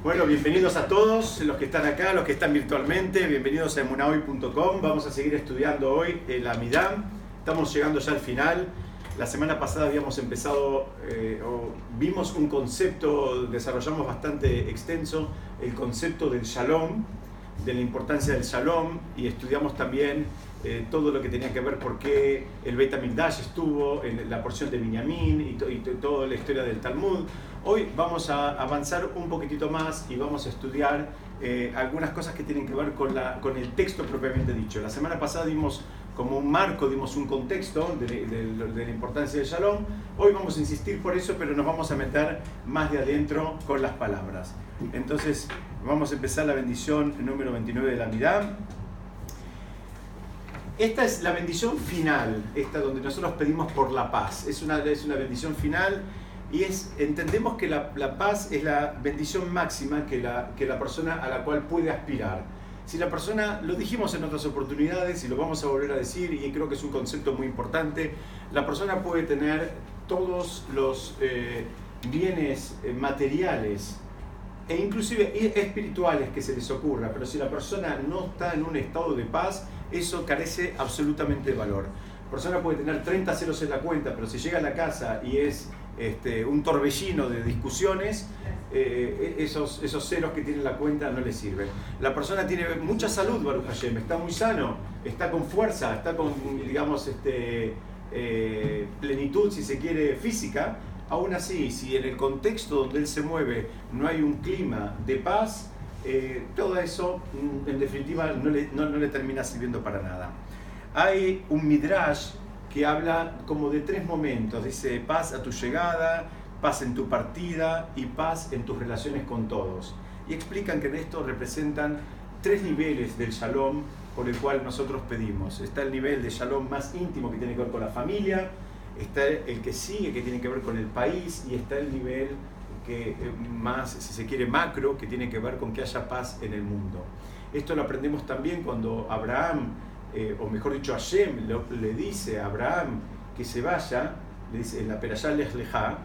Bueno, bienvenidos a todos los que están acá, los que están virtualmente, bienvenidos a emunahoy.com. Vamos a seguir estudiando hoy el Amidam. Estamos llegando ya al final. La semana pasada habíamos empezado, eh, o vimos un concepto, desarrollamos bastante extenso, el concepto del shalom, de la importancia del shalom, y estudiamos también eh, todo lo que tenía que ver por qué el Beit HaMikdash estuvo en la porción de Binyamin y, y toda la historia del Talmud. Hoy vamos a avanzar un poquitito más y vamos a estudiar eh, algunas cosas que tienen que ver con, la, con el texto propiamente dicho. La semana pasada dimos como un marco, dimos un contexto de, de, la importancia del shalom. Hoy vamos a insistir por eso, pero nos vamos a meter más de adentro con las palabras. Entonces, vamos a empezar la bendición número 29 de la Midá. Esta es la bendición final, esta donde nosotros pedimos por la paz. Es una, es una bendición final y entendemos que la, la, paz es la bendición máxima que la, que la persona a la cual puede aspirar. Si la persona, lo dijimos en otras oportunidades y lo vamos a volver a decir, y creo que es un concepto muy importante, la persona puede tener todos los eh, bienes eh, materiales e inclusive espirituales que se les ocurra, pero si la persona no está en un estado de paz, eso carece absolutamente de valor. La persona puede tener 30 ceros en la cuenta, pero si llega a la casa y es este, un torbellino de discusiones, eh, esos, esos ceros que tiene la cuenta no le sirven. La persona tiene mucha salud, Baruch Hashem, está muy sano, está con fuerza, está con, digamos, este, eh, plenitud, si se quiere, física. Aún así, si en el contexto donde él se mueve no hay un clima de paz, eh, todo eso, mm, en definitiva, no le, no, no le termina sirviendo para nada. Hay un midrash que habla como de tres momentos. Dice paz a tu llegada, paz en tu partida y paz en tus relaciones con todos. Y explican que en esto representan tres niveles del shalom por el cual nosotros pedimos. Está el nivel de shalom más íntimo que tiene que ver con la familia, está el que sigue que tiene que ver con el país y está el nivel que eh, más, si se quiere, macro, que tiene que ver con que haya paz en el mundo. Esto lo aprendemos también cuando Abraham eh, o mejor dicho, Hashem le, dice a Abraham que se vaya, le dice en la Perashá Leja,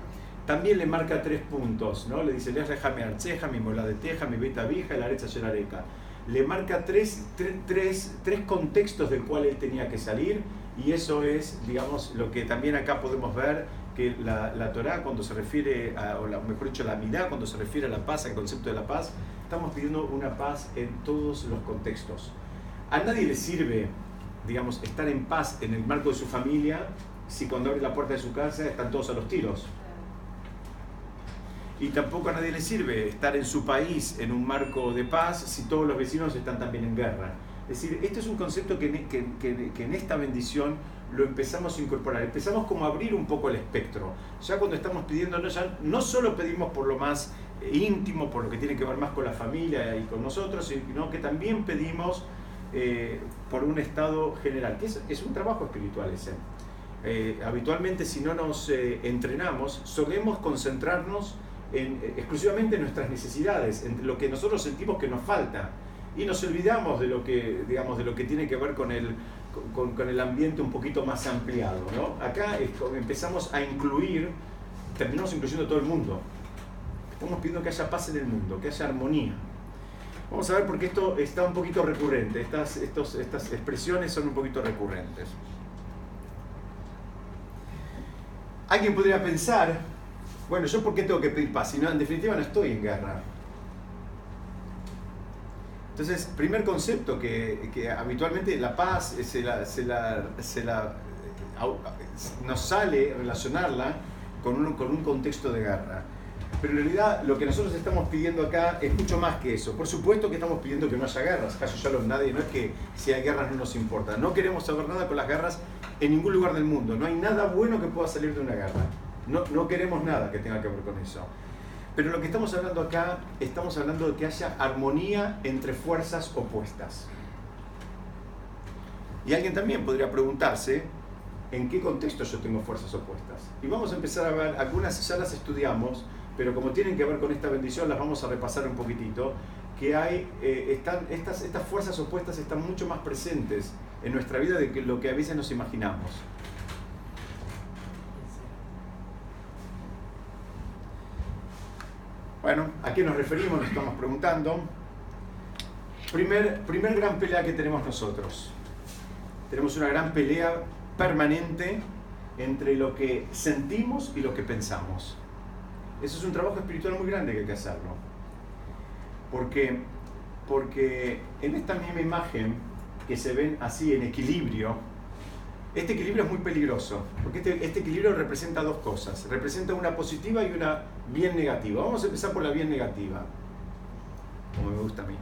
también le marca tres puntos, ¿no? Le dice Lech Leja mi archeja, mi moladeteja, mi beta vija, la arecha areca. Le marca tres, tres, tres, contextos del cual él tenía que salir y eso es, digamos, lo que también acá podemos ver que la, la Torah cuando se refiere, a, o mejor dicho, la Midá cuando se refiere a la paz, al concepto de la paz, estamos pidiendo una paz en todos los contextos. A nadie le sirve, digamos, estar en paz en el marco de su familia si cuando abre la puerta de su casa están todos a los tiros. Y tampoco a nadie le sirve estar en su país en un marco de paz si todos los vecinos están también en guerra. Es decir, este es un concepto que, que, en esta bendición lo empezamos a incorporar. Empezamos como a abrir un poco el espectro. Ya cuando estamos pidiendo, no, ya no solo pedimos por lo más íntimo, por lo que tiene que ver más con la familia y con nosotros, sino que también pedimos eh, por un estado general, que es, un trabajo espiritual ese. Eh, habitualmente si no nos eh, entrenamos, solemos concentrarnos en, exclusivamente en nuestras necesidades, en lo que nosotros sentimos que nos falta, y nos olvidamos de lo que, digamos, de lo que tiene que ver con el, con, con el ambiente un poquito más ampliado. ¿no? Acá empezamos a incluir, terminamos incluyendo todo el mundo. Estamos pidiendo que haya paz en el mundo, que haya armonía. Vamos a ver porque esto está un poquito recurrente, estas, estos, estas expresiones son un poquito recurrentes. Alguien podría pensar, bueno, ¿yo por qué tengo que pedir paz? Si no, en definitiva no estoy en guerra. Entonces, primer concepto que, que habitualmente la paz se la, se la, se la, nos sale relacionarla con un, con un contexto de guerra. Pero en realidad lo que nosotros estamos pidiendo acá es mucho más que eso. Por supuesto que estamos pidiendo que no haya guerras. Caso ya los nadie, no es que si hay guerras no nos importa. No queremos saber nada con las guerras en ningún lugar del mundo. No hay nada bueno que pueda salir de una guerra. No, no queremos nada que tenga que ver con eso. Pero lo que estamos hablando acá, estamos hablando de que haya armonía entre fuerzas opuestas. Y alguien también podría preguntarse, ¿en qué contexto yo tengo fuerzas opuestas? Y vamos a empezar a ver, algunas ya las estudiamos, pero como tienen que ver con esta bendición, las vamos a repasar un poquitito, que hay, eh, están, estas, estas fuerzas opuestas están mucho más presentes en nuestra vida de lo que a veces nos imaginamos. Bueno, ¿a qué nos referimos? Nos estamos preguntando. Primer, primer gran pelea que tenemos nosotros. Tenemos una gran pelea permanente entre lo que sentimos y lo que pensamos. Eso es un trabajo espiritual muy grande que hay que hacerlo. Porque, porque en esta misma imagen que se ven así en equilibrio, este equilibrio es muy peligroso, porque este, este, equilibrio representa dos cosas. Representa una positiva y una bien negativa. Vamos a empezar por la bien negativa, como me gusta a mí.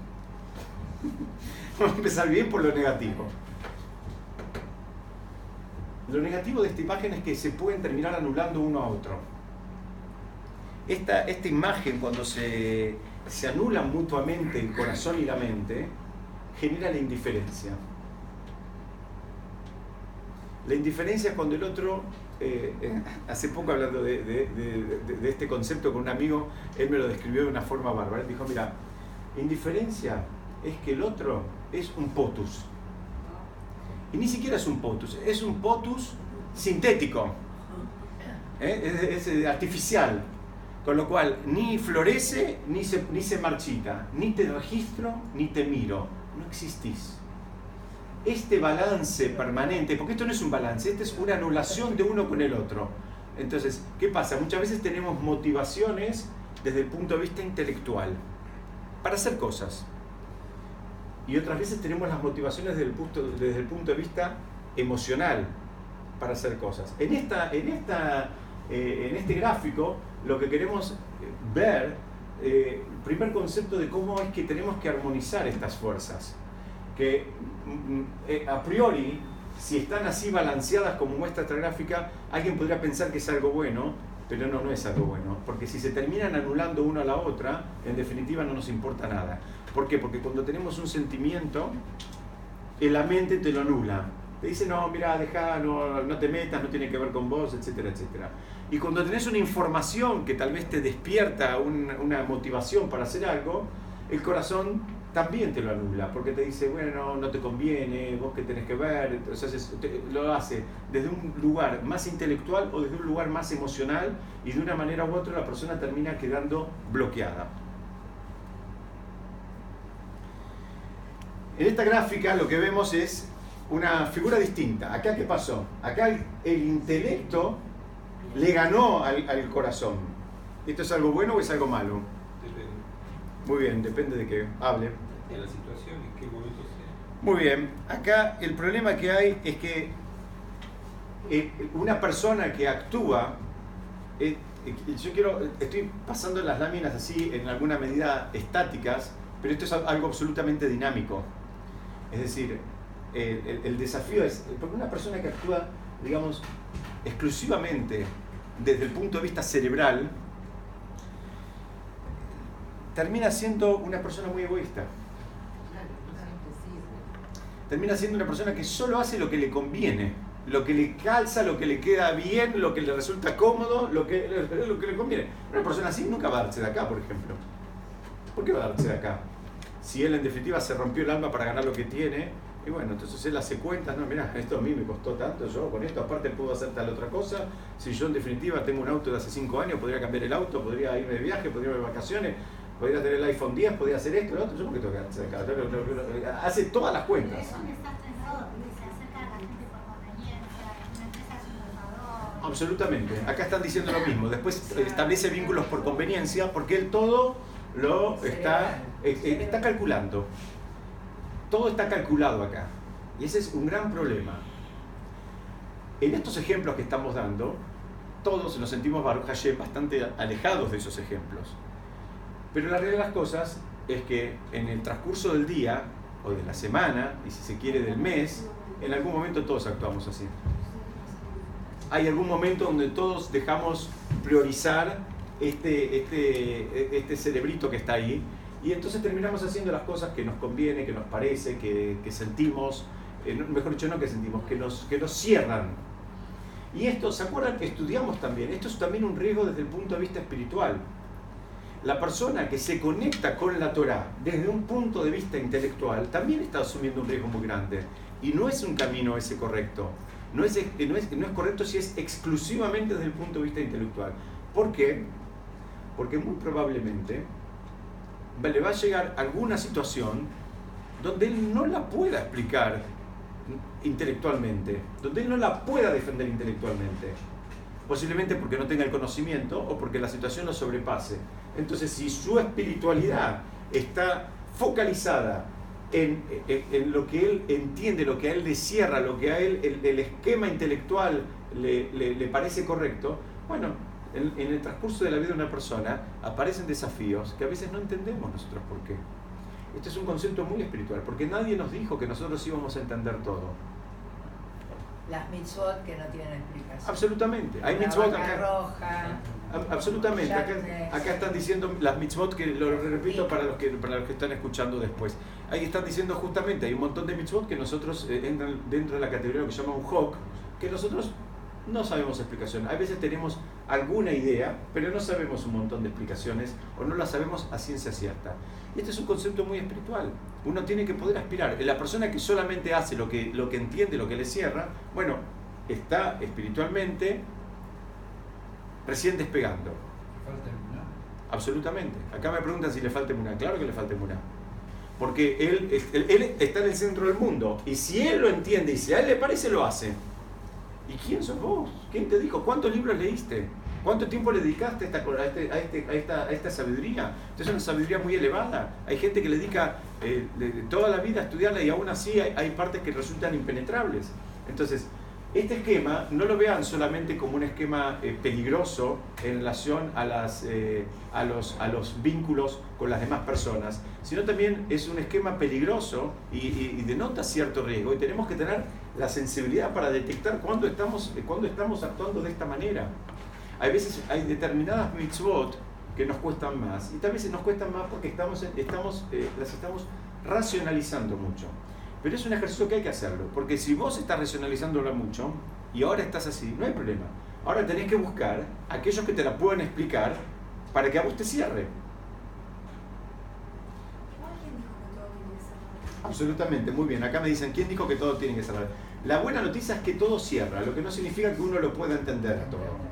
Vamos a empezar bien por lo negativo. Lo negativo de esta imagen es que se pueden terminar anulando uno a otro. Esta, esta imagen, cuando se, se anulan mutuamente el corazón y la mente, genera la indiferencia. La indiferencia es cuando el otro, eh, eh, hace poco hablando de, este concepto con un amigo, él me lo describió de una forma bárbara. Él dijo, mira, indiferencia es que el otro es un potus. Y ni siquiera es un potus, es un potus sintético, ¿eh? es, artificial. Con lo cual, ni florece, ni se, ni se marchita, ni te registro, ni te miro. No existís este balance permanente, porque esto no es un balance, esto es una anulación de uno con el otro. Entonces, ¿qué pasa? Muchas veces tenemos motivaciones desde el punto de vista intelectual para hacer cosas. Y otras veces tenemos las motivaciones desde el punto, desde el punto de vista emocional para hacer cosas. En, esta, en, esta, eh, en este gráfico lo que queremos ver, eh, el primer concepto de cómo es que tenemos que armonizar estas fuerzas que eh, a priori, si están así balanceadas como muestra esta gráfica, alguien podría pensar que es algo bueno, pero no, no es algo bueno, porque si se terminan anulando una a la otra, en definitiva no nos importa nada. ¿Por qué? Porque cuando tenemos un sentimiento, la mente te lo anula. Te dice, no, mira, deja, no, no te metas, no tiene que ver con vos, etcétera, etcétera. Y cuando tenés una información que tal vez te despierta una motivación para hacer algo, el corazón también te lo anula, porque te dice, bueno, no te conviene, vos que tenés que ver, entonces lo hace desde un lugar más intelectual o desde un lugar más emocional y de una manera u otra la persona termina quedando bloqueada. En esta gráfica lo que vemos es una figura distinta. Acá qué pasó? Acá el, intelecto le ganó al, al corazón. ¿Esto es algo bueno o es algo malo? Muy bien, depende de que hable. De la situación, en qué momento sea. Muy bien, acá el problema que hay es que eh, una persona que actúa, eh, eh, yo quiero, estoy pasando las láminas así en alguna medida estáticas, pero esto es algo absolutamente dinámico. Es decir, el, el desafío es, porque una persona que actúa, digamos, exclusivamente desde el punto de vista cerebral, termina siendo una persona muy egoísta. Termina siendo una persona que solo hace lo que le conviene, lo que le calza, lo que le queda bien, lo que le resulta cómodo, lo que, lo que le conviene. Una persona así nunca va a darse de acá, por ejemplo. ¿Por qué va a darse de acá? Si él en definitiva se rompió el alma para ganar lo que tiene, y bueno, entonces él hace cuentas, no, mira, esto a mí me costó tanto, yo con esto aparte puedo hacer tal otra cosa, si yo en definitiva tengo un auto de hace 5 años, podría cambiar el auto, podría irme de viaje, podría irme de vacaciones, podría tener el iPhone 10, podría hacer esto, lo otro, yo porque tengo que hacer acá. Hace todas las cuentas. Absolutamente. Acá están diciendo lo mismo. Después establece vínculos por conveniencia porque él todo lo está, eh, eh, está calculando. Todo está calculado acá. Y ese es un gran problema. En estos ejemplos que estamos dando, todos nos sentimos Baruch Hashem bastante alejados de esos ejemplos. Pero la realidad de las cosas es que en el transcurso del día, o de la semana, y si se quiere del mes, en algún momento todos actuamos así. Hay algún momento donde todos dejamos priorizar este, este, este cerebrito que está ahí, y entonces terminamos haciendo las cosas que nos conviene, que nos parece, que, sentimos, eh, mejor dicho, no que sentimos, que nos, que nos cierran. Y esto, ¿se acuerdan que estudiamos también? Esto es también un riesgo desde el punto de vista espiritual la persona que se conecta con la Torah desde un punto de vista intelectual también está asumiendo un riesgo muy grande. Y no es un camino ese correcto. No es, no es, no es correcto si es exclusivamente desde el punto de vista intelectual. ¿Por qué? Porque muy probablemente le va a llegar alguna situación donde él no la pueda explicar intelectualmente, donde él no la pueda defender intelectualmente. Posiblemente porque no tenga el conocimiento o porque la situación lo sobrepase. Entonces, si su espiritualidad está focalizada en, lo que él entiende, lo que a él le cierra, lo que a él el, esquema intelectual le, parece correcto, bueno, en, en, el transcurso de la vida de una persona aparecen desafíos que a veces no entendemos nosotros por qué. Este es un concepto muy espiritual, porque nadie nos dijo que nosotros íbamos a entender todo. Las mitzvot que no tienen explicación. Absolutamente. Hay mitzvot acá. Roja, absolutamente. Acá, están diciendo las mitzvot que lo repito para los que para los que están escuchando después. Ahí están diciendo justamente, hay un montón de mitzvot que nosotros eh, entran dentro de la categoría que se llama un hok, que nosotros no sabemos explicación. A veces tenemos alguna idea, pero no sabemos un montón de explicaciones o no las sabemos a ciencia cierta. Este es un concepto muy espiritual. Uno tiene que poder aspirar. La persona que solamente hace lo que, lo que entiende, lo que le cierra, bueno, está espiritualmente recién despegando. ¿Falta Absolutamente. Acá me preguntan si le falta emuná. Claro que le falta emuná. Porque él, él está en el centro del mundo. Y si él lo entiende y si a él le parece, lo hace. ¿Y quién sos vos? ¿Quién te dijo? ¿Cuántos libros leíste? ¿Cuánto tiempo le dedicaste a esta, a, este, este, a esta, sabiduría? es una sabiduría muy elevada. Hay gente que le dedica eh, toda la vida a estudiarla y aún así hay, partes que resultan impenetrables. Entonces, este esquema no lo vean solamente como un esquema eh, peligroso en relación a, las, eh, a, los, a los vínculos con las demás personas, sino también es un esquema peligroso y, denota cierto riesgo y tenemos que tener la sensibilidad para detectar cuándo cuándo estamos actuando de esta manera. Hay veces hay determinadas mitzvot que nos cuestan más y tal vez nos cuestan más porque estamos, estamos, eh, las estamos racionalizando mucho. Pero es un ejercicio que hay que hacerlo, porque si vos estás racionalizándola mucho y ahora estás así, no hay problema. Ahora tenés que buscar aquellos que te la puedan explicar para que a vos te cierre. Absolutamente, muy bien. Acá me dicen, ¿quién dijo que todo tiene que cerrar? La buena noticia es que todo cierra, lo que no significa que uno lo pueda entender todo.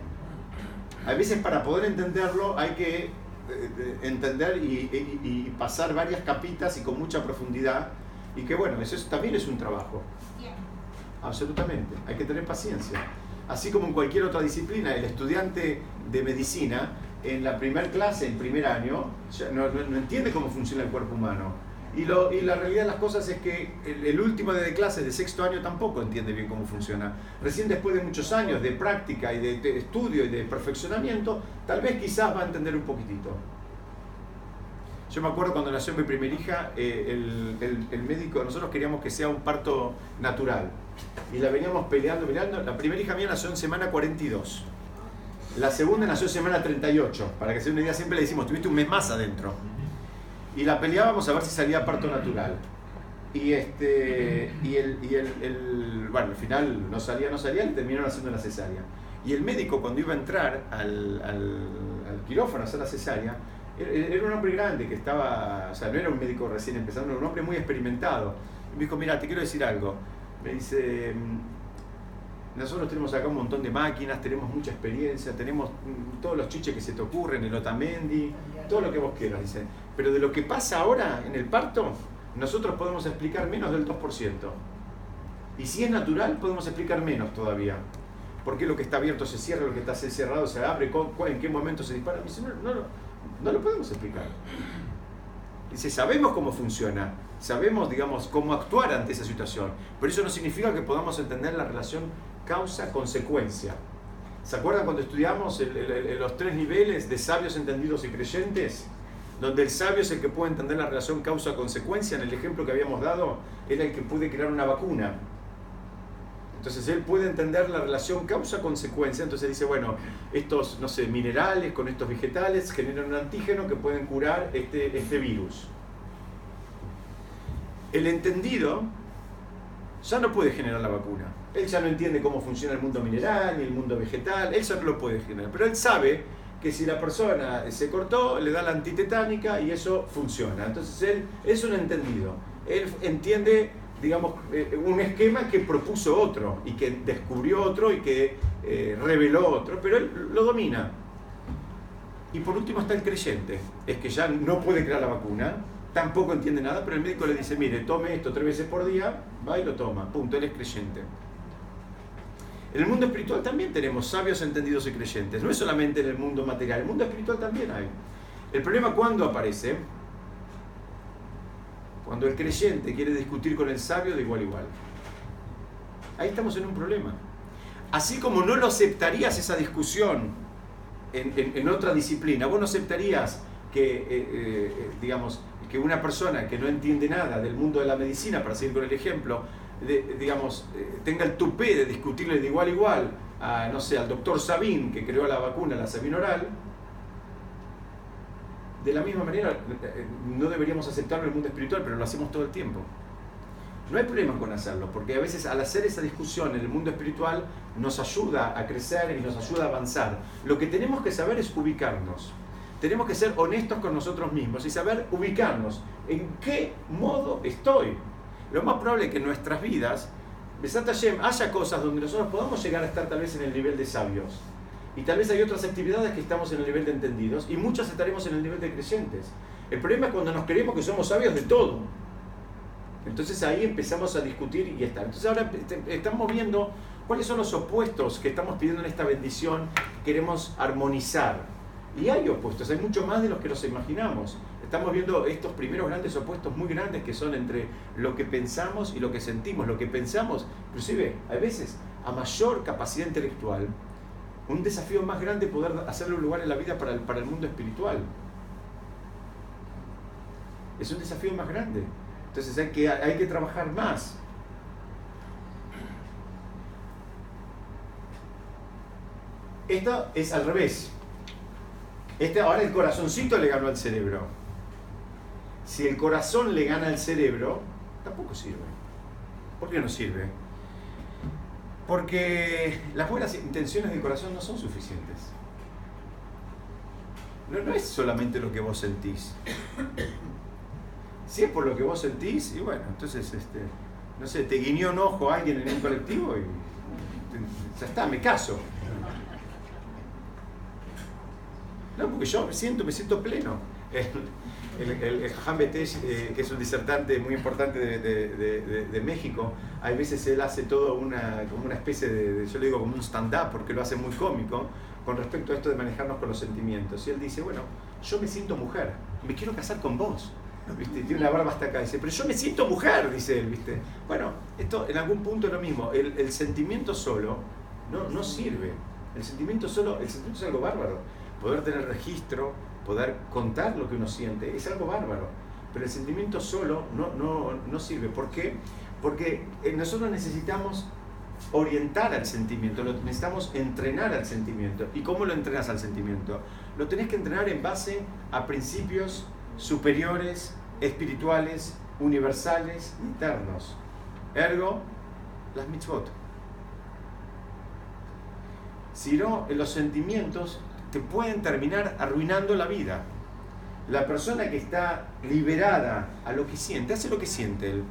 A veces para poder entenderlo hay que eh, eh, entender y, pasar varias capitas y con mucha profundidad. Y que bueno, eso también es un trabajo. Absolutamente, hay que tener paciencia. Así como en cualquier otra disciplina, el estudiante de medicina en la primera clase, en primer año, no entiende cómo funciona el cuerpo humano y, lo, y, la realidad de las cosas es que el, último de clases de sexto año tampoco entiende bien cómo funciona. Recién después de muchos años de práctica y de, estudio y de perfeccionamiento, tal vez quizás va a entender un poquitito. Yo me acuerdo cuando nació mi primera hija, eh, el, el, médico, nosotros queríamos que sea un parto natural. Y la veníamos peleando, mirando. La primera hija mía nació en semana 42. La segunda nació en semana 38. Para que se una idea, siempre le decimos, tuviste un mes más adentro y la peleábamos a ver si salía parto natural. Y, este, y, el, y el, bueno, al final no salía, no salía, y terminaron haciendo la cesárea. Y el médico cuando iba a entrar al, al, quirófano a hacer la cesárea, era un hombre grande que estaba, o sea, no era un médico recién empezando, era un hombre muy experimentado. Y me dijo, mira, te quiero decir algo. Me dice, nosotros tenemos acá un montón de máquinas, tenemos mucha experiencia, tenemos mm, todos los chiches que se te ocurren, el Otamendi, todo lo que vos quieras, dice. Pero de lo que pasa ahora en el parto, nosotros podemos explicar menos del 2%. Y si es natural, podemos explicar menos todavía. ¿Por qué lo que está abierto se cierra, lo que está cerrado se abre, en qué momento se dispara? Dice, no, no, no lo podemos explicar. Dice, sabemos cómo funciona, sabemos, digamos, cómo actuar ante esa situación, pero eso no significa que podamos entender la relación causa-consecuencia. ¿Se acuerdan cuando estudiamos los tres niveles de sabios entendidos y creyentes? Donde el sabio es el que puede entender la relación causa-consecuencia. En el ejemplo que habíamos dado, era el que puede crear una vacuna. Entonces él puede entender la relación causa-consecuencia. Entonces dice, bueno, estos, no sé, minerales con estos vegetales generan un antígeno que pueden curar este, este virus. El entendido ya no puede generar la vacuna. Él ya no entiende cómo funciona el mundo mineral ni el mundo vegetal, él ya no lo puede generar. Pero él sabe que si la persona se cortó, le da la antitetánica y eso funciona. Entonces él es un entendido. Él entiende, digamos, eh, un esquema que propuso otro y que descubrió otro y que eh, reveló otro, pero él lo domina. Y por último está el creyente, es que ya no puede crear la vacuna, tampoco entiende nada, pero el médico le dice, mire, tome esto tres veces por día, va y lo toma, punto, él es creyente. En el mundo espiritual también tenemos sabios, entendidos y creyentes, no es solamente en el mundo material, en el mundo espiritual también hay. El problema cuando aparece, cuando el creyente quiere discutir con el sabio de igual a igual. Ahí estamos en un problema. Así como no lo aceptarías esa discusión en, otra disciplina, vos no aceptarías que, eh, eh, digamos, que una persona que no entiende nada del mundo de la medicina, para seguir con el ejemplo, digamos, eh, tenga el tupé de discutirle de igual a igual a, no sé, al doctor Sabin, que creó la vacuna, la Sabin oral, de la misma manera no deberíamos aceptarlo en el mundo espiritual, pero lo hacemos todo el tiempo. No hay problema con hacerlo, porque a veces al hacer esa discusión en el mundo espiritual nos ayuda a crecer y nos ayuda a avanzar. Lo que tenemos que saber es ubicarnos. Tenemos que ser honestos con nosotros mismos y saber ubicarnos. ¿En qué modo estoy? Lo más probable es que en nuestras vidas, Besat haya cosas donde nosotros podamos llegar a estar tal vez en el nivel de sabios. Y tal vez hay otras actividades que estamos en el nivel de entendidos y muchas estaremos en el nivel de creyentes. El problema es cuando nos creemos que somos sabios de todo. Entonces ahí empezamos a discutir y está. Entonces ahora estamos viendo cuáles son los opuestos que estamos pidiendo en esta bendición. Queremos armonizar. Y hay opuestos, hay mucho más de los que nos imaginamos. Estamos viendo estos primeros grandes opuestos muy grandes que son entre lo que pensamos y lo que sentimos. Lo que pensamos, inclusive a veces a mayor capacidad intelectual, un desafío más grande poder hacerle un lugar en la vida para el, para el mundo espiritual. Es un desafío más grande. Entonces hay que, hay que trabajar más. Esto es al revés. Este, ahora el corazoncito le ganó al cerebro. Si el corazón le gana al cerebro, tampoco sirve. ¿Por qué no sirve? Porque las buenas intenciones del corazón no son suficientes. No, es solamente lo que vos sentís. Si es por lo que vos sentís, y bueno, entonces, este, no sé, te guiñó un ojo a alguien en un colectivo y ya está, me caso. No, porque yo me siento, me siento pleno. El, el, el, eh, que es un disertante muy importante de, México, hay veces él hace todo una, como una especie de, yo le digo como un stand-up, porque lo hace muy cómico, con respecto a esto de manejarnos con los sentimientos. Y él dice, bueno, yo me siento mujer, me quiero casar con vos. Tiene una barba hasta acá. Dice, pero yo me siento mujer, dice él, ¿viste? Bueno, esto en algún punto es lo mismo. El, sentimiento solo no, no sirve. El sentimiento solo, el sentimiento es algo bárbaro. Poder tener registro, poder contar lo que uno siente, es algo bárbaro. Pero el sentimiento solo no, no, no sirve. ¿Por qué? Porque eh, nosotros necesitamos orientar al sentimiento, necesitamos entrenar al sentimiento. ¿Y cómo lo entrenas al sentimiento? Lo tenés que entrenar en base a principios superiores espirituales, universales eternos. Ergo, las mitzvot. Si no, los sentimientos te pueden terminar arruinando la vida. La persona que está liberada a lo que siente, hace lo que siente él,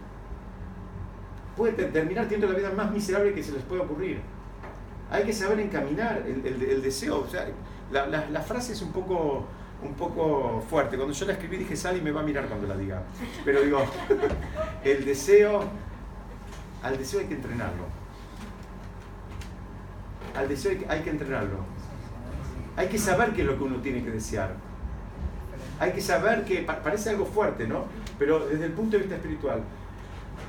puede terminar teniendo la vida más miserable que se les pueda ocurrir. Hay que saber encaminar el, deseo. O sea, la, frase es un poco un poco fuerte. Cuando yo la escribí dije, Sally me va a mirar cuando la diga. Pero digo, el deseo, al deseo hay que entrenarlo. Al deseo hay que entrenarlo. Hay que saber qué es lo que uno tiene que desear. Hay que saber que parece algo fuerte, ¿no? Pero desde el punto de vista espiritual,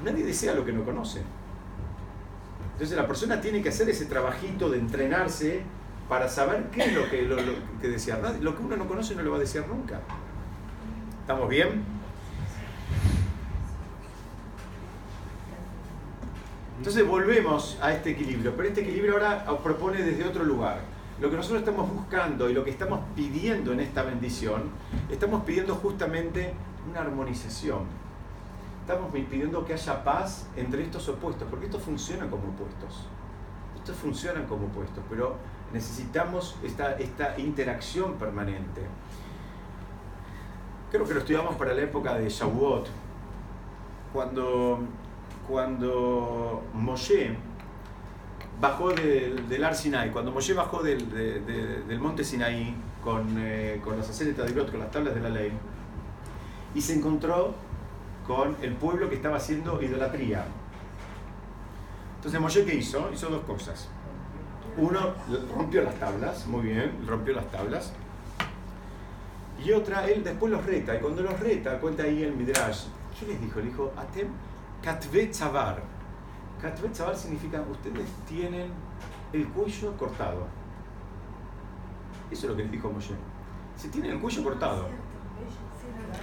nadie desea lo que no conoce. Entonces la persona tiene que hacer ese trabajito de entrenarse para saber qué es lo que, lo, que desear. Lo que uno no conoce no lo va a desear nunca. ¿Estamos bien? Entonces volvemos a este equilibrio, pero este equilibrio ahora propone desde otro lugar. Lo que nosotros estamos buscando y lo que estamos pidiendo en esta bendición, estamos pidiendo justamente una armonización. Estamos pidiendo que haya paz entre estos opuestos, porque estos funcionan como opuestos. Estos funcionan como opuestos, pero necesitamos esta, interacción permanente. Creo que lo estudiamos para la época de Shavuot, cuando, cuando Moshe bajó del, del Ar Sinai, cuando Moshe bajó del, del monte Sinaí, con, eh, con las aceres de con las tablas de la ley, y se encontró con el pueblo que estaba haciendo idolatría. Entonces Moshe, ¿qué hizo? Hizo dos cosas. Uno, rompió las tablas, muy bien, rompió las tablas. Y otra, él después los reta, y cuando los reta, cuenta ahí el Midrash, ¿qué les dijo? Le dijo, Atem katve tzavar. Katve tzavar significa, ustedes tienen el cuello cortado. Eso es lo que les dijo Moshe. Se tienen el cuello cortado.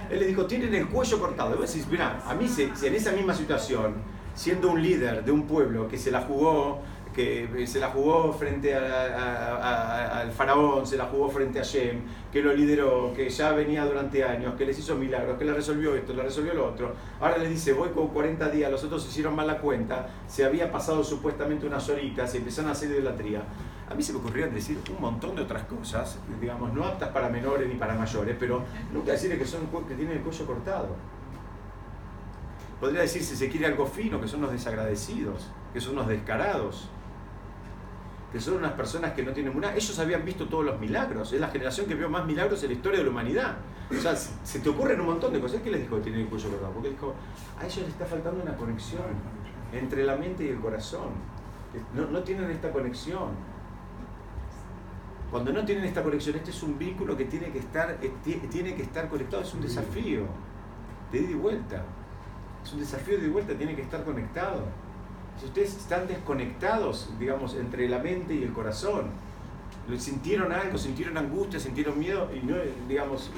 Él le dijo, tienen el cuello cortado. Y vos decís, mira, a mí si en esa misma situación, siendo un líder de un pueblo que se la jugó que se la jugó frente al faraón, se la jugó frente a Shem, que lo lideró, que ya venía durante años, que les hizo milagros, que le resolvió esto, le resolvió lo otro. Ahora les dice, voy con 40 días, los otros hicieron mal la cuenta, se había pasado supuestamente unas horitas, se empezaron a hacer idolatría. A mí se me ocurría decir un montón de otras cosas, digamos, no aptas para menores ni para mayores, pero nunca decirle que, son, que tienen el cuello cortado. Podría decir, si se quiere, algo fino, que son los desagradecidos, que son los descarados que son unas personas que no tienen una... Ellos habían visto todos los milagros, es la generación que vio más milagros en la historia de la humanidad. O sea, se te ocurren un montón de cosas. ¿Qué les dijo que tienen el cuello cortado? Porque dijo, a ellos les está faltando una conexión entre la mente y el corazón. No, no tienen esta conexión. Cuando no tienen esta conexión, este es un vínculo que tiene que estar, tiene que estar conectado, es un desafío de ida y vuelta. Es un desafío de ida y vuelta, tiene que estar conectado ustedes están desconectados, digamos, entre la mente y el corazón, sintieron algo, sintieron angustia, sintieron miedo y no, digamos,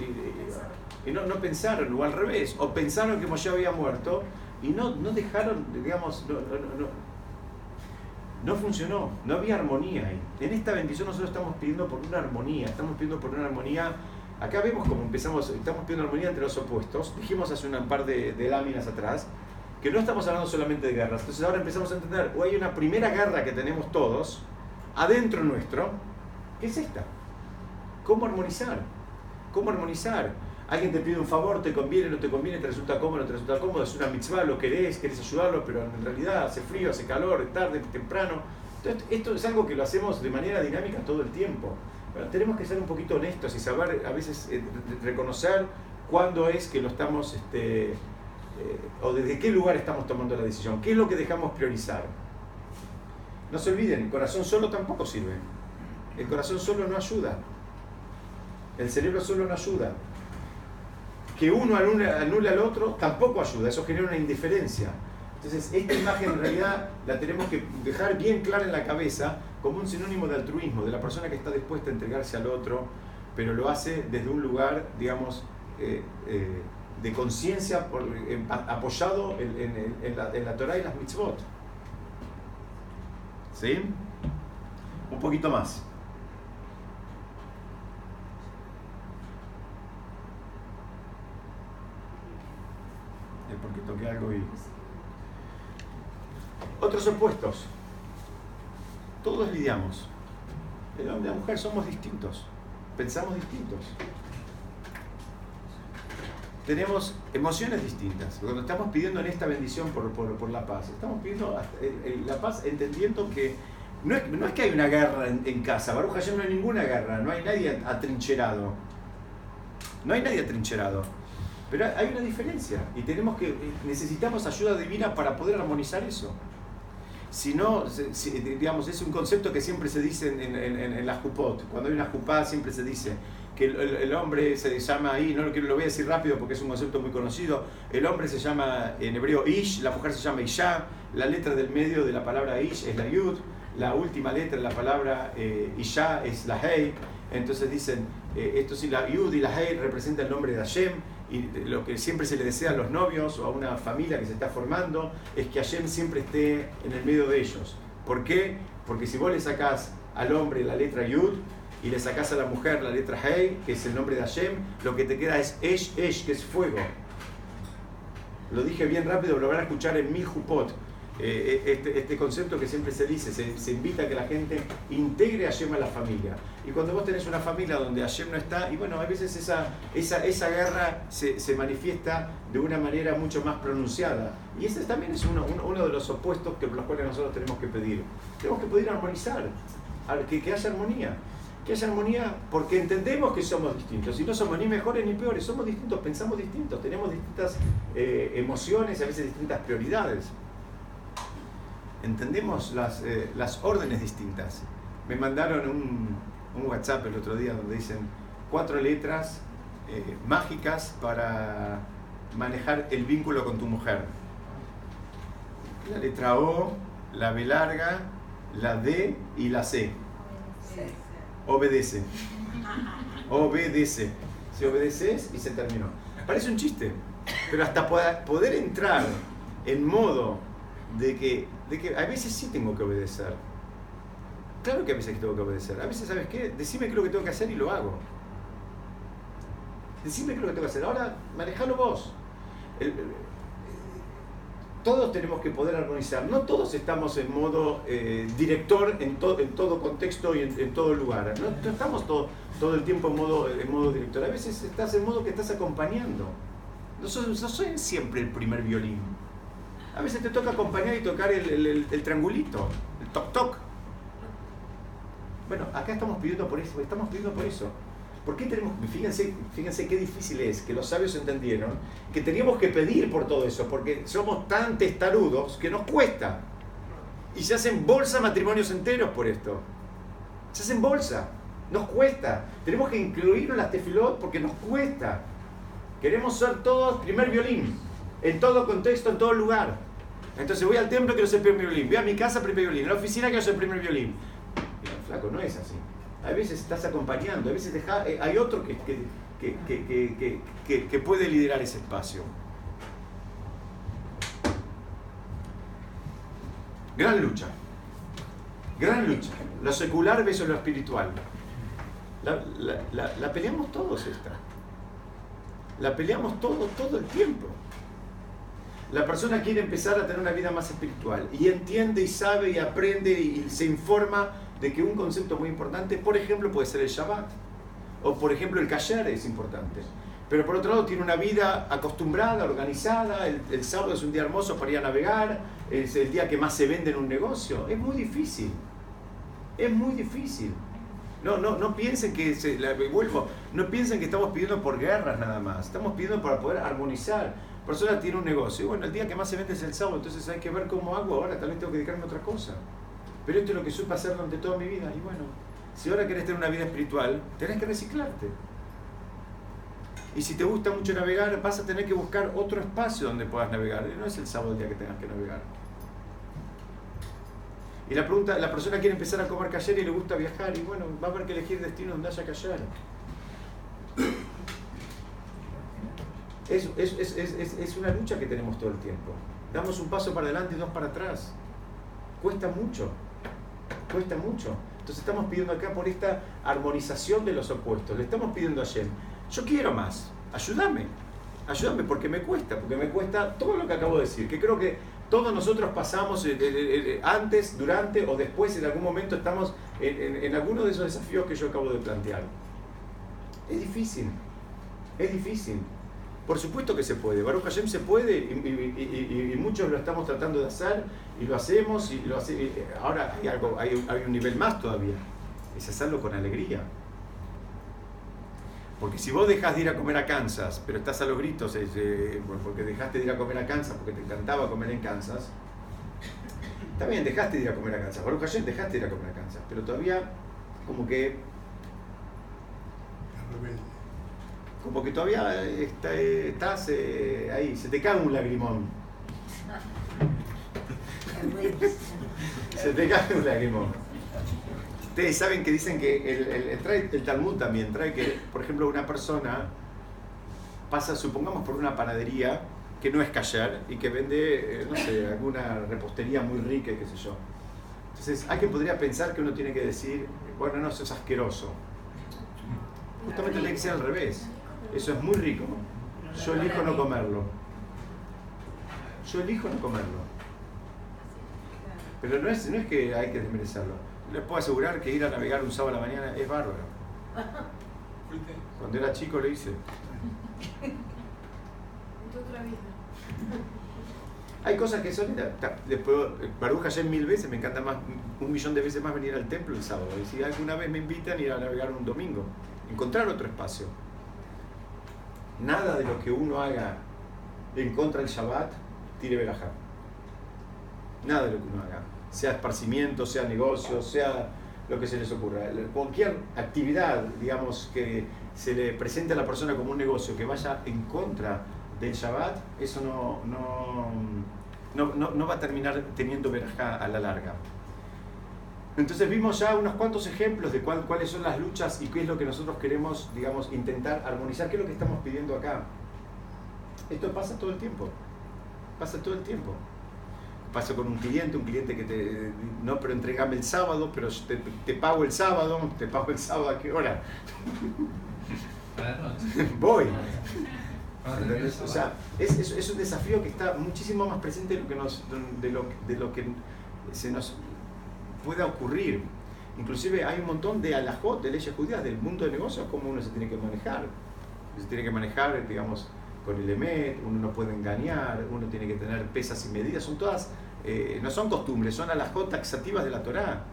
y, no, pensaron, o al revés, o pensaron que Moshe había muerto y no, no dejaron, digamos, no, no, funcionó, no había armonía ahí. En esta bendición nosotros estamos pidiendo por una armonía, estamos pidiendo por una armonía. Acá vemos cómo empezamos, estamos pidiendo armonía entre los opuestos. Dijimos hace un par de láminas atrás que no estamos hablando solamente de guerras. Entonces ahora empezamos a entender, o hay una primera guerra que tenemos todos, adentro nuestro, ¿qué es esta? ¿Cómo armonizar? ¿Cómo armonizar? Alguien te pide un favor, te conviene, no te conviene, te resulta cómodo, no te resulta cómodo, es una mitzvah, lo querés, querés ayudarlo, pero en realidad hace frío, hace calor, es tarde, temprano. Entonces, esto es algo que lo hacemos de manera dinámica todo el tiempo. Pero tenemos que ser un poquito honestos y saber a veces eh, reconocer cuándo es que lo estamos este, eh, o desde qué lugar estamos tomando la decisión, qué es lo que dejamos priorizar. No se olviden, el corazón solo tampoco sirve. El corazón solo no ayuda. El cerebro solo no ayuda. Que uno anule, al otro tampoco ayuda, eso genera una indiferencia. Entonces, esta imagen en realidad la tenemos que dejar bien clara en la cabeza como un sinónimo de altruismo, de la persona que está dispuesta a entregarse al otro, pero lo hace desde un lugar, digamos, eh, eh, de conciencia apoyado en, la, en, la, Torah y las mitzvot. ¿Sí? Un poquito más. Es porque toqué algo y... Otros opuestos. Todos lidiamos. El hombre y la mujer somos distintos. Pensamos distintos tenemos emociones distintas. Cuando estamos pidiendo en esta bendición por, por, la paz, estamos pidiendo la paz entendiendo que no es, no es que hay una guerra en, casa, Baruch Hashem no hay ninguna guerra, no hay nadie atrincherado. No hay nadie atrincherado. Pero hay una diferencia y tenemos que, necesitamos ayuda divina para poder armonizar eso. Si no, digamos, es un concepto que siempre se dice en, en, en, la jupot. Cuando hay una jupá siempre se dice, que el, hombre se llama ahí, no lo, lo voy a decir rápido porque es un concepto muy conocido, el hombre se llama en hebreo Ish, la mujer se llama Isha, la letra del medio de la palabra Ish es la Yud, la última letra de la palabra eh, Isha es la Hei, entonces dicen, eh, esto sí, la Yud y la Hei representan el nombre de Hashem, y lo que siempre se le desea a los novios o a una familia que se está formando es que Hashem siempre esté en el medio de ellos. ¿Por qué? Porque si vos le sacás al hombre la letra Yud, y le sacas a la mujer la letra Hei, que es el nombre de Hashem, lo que te queda es Esh Esh, que es fuego. Lo dije bien rápido, lo van a escuchar en mi Jupot. Eh, eh, este, este, concepto que siempre se dice, se, invita a que la gente integre a Hashem a la familia. Y cuando vos tenés una familia donde Hashem no está, y bueno, a veces esa, esa, esa guerra se, manifiesta de una manera mucho más pronunciada. Y ese también es uno, uno, de los opuestos que los cuales nosotros tenemos que pedir. Tenemos que pedir armonizar, que, que haya armonía. Que haya armonía porque entendemos que somos distintos y no somos ni mejores ni peores, somos distintos, pensamos distintos, tenemos distintas eh, emociones, a veces distintas prioridades. Entendemos las, eh, las órdenes distintas. Me mandaron un, un, WhatsApp el otro día donde dicen cuatro letras eh, mágicas para manejar el vínculo con tu mujer. La letra O, la B larga, la D y la C. Obedece. Obedece. Si obedeces y se terminó. Parece un chiste, pero hasta poder entrar en modo de que, de que a veces sí tengo que obedecer. Claro que a veces tengo que obedecer. A veces, ¿sabes qué? Decime qué es lo que tengo que hacer y lo hago. Decime qué es lo que tengo que hacer. Ahora, manejalo vos todos tenemos que poder armonizar. No todos estamos en modo eh, director en, en, todo contexto y en, todo lugar. No, estamos todo, todo el tiempo en modo, en modo director. A veces estás en modo que estás acompañando. No soy, siempre el primer violín. A veces te toca acompañar y tocar el, el triangulito, el toc toc. Bueno, acá estamos pidiendo por eso, estamos pidiendo por eso. ¿Por qué tenemos, fíjense, fíjense qué difícil es, que los sabios entendieron, que teníamos que pedir por todo eso, porque somos tan testarudos que nos cuesta. Y se hacen bolsa matrimonios enteros por esto. Se hacen bolsa, nos cuesta. Tenemos que incluirnos las tefilot porque nos cuesta. Queremos ser todos primer violín, en todo contexto, en todo lugar. Entonces voy al templo, quiero ser primer violín. Voy a mi casa, primer violín. En la oficina, quiero ser primer violín. Flaco, no es así a veces estás acompañando, a veces eh, hay otro que, que, puede liderar ese espacio. Gran lucha, gran lucha. Lo secular versus lo espiritual. La, peleamos todos esta. La peleamos todos todo el tiempo. La persona quiere empezar a tener una vida más espiritual y entiende y sabe y aprende y se informa de que un concepto muy importante, por ejemplo, puede ser el Shabbat, o por ejemplo el Kasher es importante. Pero por otro lado tiene una vida acostumbrada, organizada, el, sábado es un día hermoso para ir a navegar, es el día que más se vende en un negocio. Es muy difícil, es muy difícil. No, no, no piensen que, se, vuelvo, no piensen que estamos pidiendo por guerras nada más, estamos pidiendo para poder armonizar. Persona tiene un negocio, y bueno, el día que más se vende es el sábado, entonces hay que ver cómo hago ahora, también tengo que dedicarme a otra cosa pero esto es lo que supe hacer durante toda mi vida. Y bueno, si ahora querés tener una vida espiritual, tenés que reciclarte. Y si te gusta mucho navegar, vas a tener que buscar otro espacio donde puedas navegar. Y no es el sábado el día que tengas que navegar. Y la, pregunta, la persona quiere empezar a comer cayer y le gusta viajar. Y bueno, va a haber que elegir destino donde haya cayer. Es, es, es, es una lucha que tenemos todo el tiempo. Damos un paso para adelante y dos para atrás. Cuesta mucho cuesta mucho. Entonces estamos pidiendo acá por esta armonización de los opuestos. Le estamos pidiendo a Shem, yo quiero más, ayúdame, ayúdame porque me cuesta, porque me cuesta todo lo que acabo de decir, que creo que todos nosotros pasamos eh, eh, eh, antes, durante o después, en algún momento estamos en, alguno de esos desafíos que yo acabo de plantear. Es difícil, es difícil. Por supuesto que se puede, Baruch Hashem se puede y, muchos lo estamos tratando de hacer y lo hacemos y lo hace, ahora hay, algo, hay, un nivel más todavía, es hacerlo con alegría. Porque si vos dejas de ir a comer a Kansas, pero estás a los gritos eh, porque dejaste de ir a comer a Kansas, porque te encantaba comer en Kansas, también dejaste de ir a comer a Kansas. Baruch Hashem dejaste de ir a comer a Kansas, pero todavía como que como que todavía estás eh, ahí, se te cae un lagrimón. se te cae un lagrimón. Ustedes saben que dicen que el, el, Talmud también trae que, por ejemplo, una persona pasa, supongamos, por una panadería que no es callar y que vende, eh, no sé, alguna repostería muy rica, qué sé yo. Entonces, alguien podría pensar que uno tiene que decir, bueno, no, eso es asqueroso. Justamente tiene que ser al revés. Eso es muy rico. Yo elijo no comerlo. Yo elijo no comerlo. Pero no es, no es que hay que desmerecerlo. Les puedo asegurar que ir a navegar un sábado a la mañana es bárbaro. Cuando era chico lo hice. Hay cosas que son, después, Baruch Hashem mil veces, me encanta más, un millón de veces más venir al templo el sábado. Y si alguna vez me invitan a ir a navegar un domingo, encontrar otro espacio. Nada de lo que uno haga en contra del Shabbat tire verajá. Nada de lo que uno haga. Sea esparcimiento, sea negocio, sea lo que se les ocurra. Cualquier actividad, digamos, que se le presente a la persona como un negocio que vaya en contra del Shabbat, eso no, no, no, no va a terminar teniendo verajá a la larga. Entonces vimos ya unos cuantos ejemplos de cuál, cuáles son las luchas y qué es lo que nosotros queremos, digamos, intentar armonizar, qué es lo que estamos pidiendo acá. Esto pasa todo el tiempo, pasa todo el tiempo. Pasa con un cliente, un cliente que te, no, pero entregame el sábado, pero te, te pago el sábado, te pago el sábado a qué hora. Voy. O sea, es, es, es, un desafío que está muchísimo más presente de lo que, nos, de lo, de lo que se nos pueda ocurrir. Inclusive hay un montón de alajot, de leyes judías del mundo de negocios, cómo uno se tiene que manejar. Se tiene que manejar, digamos, con el EMET, uno no puede engañar, uno tiene que tener pesas y medidas, son todas, eh, no son costumbres, son alajot taxativas de la Torá.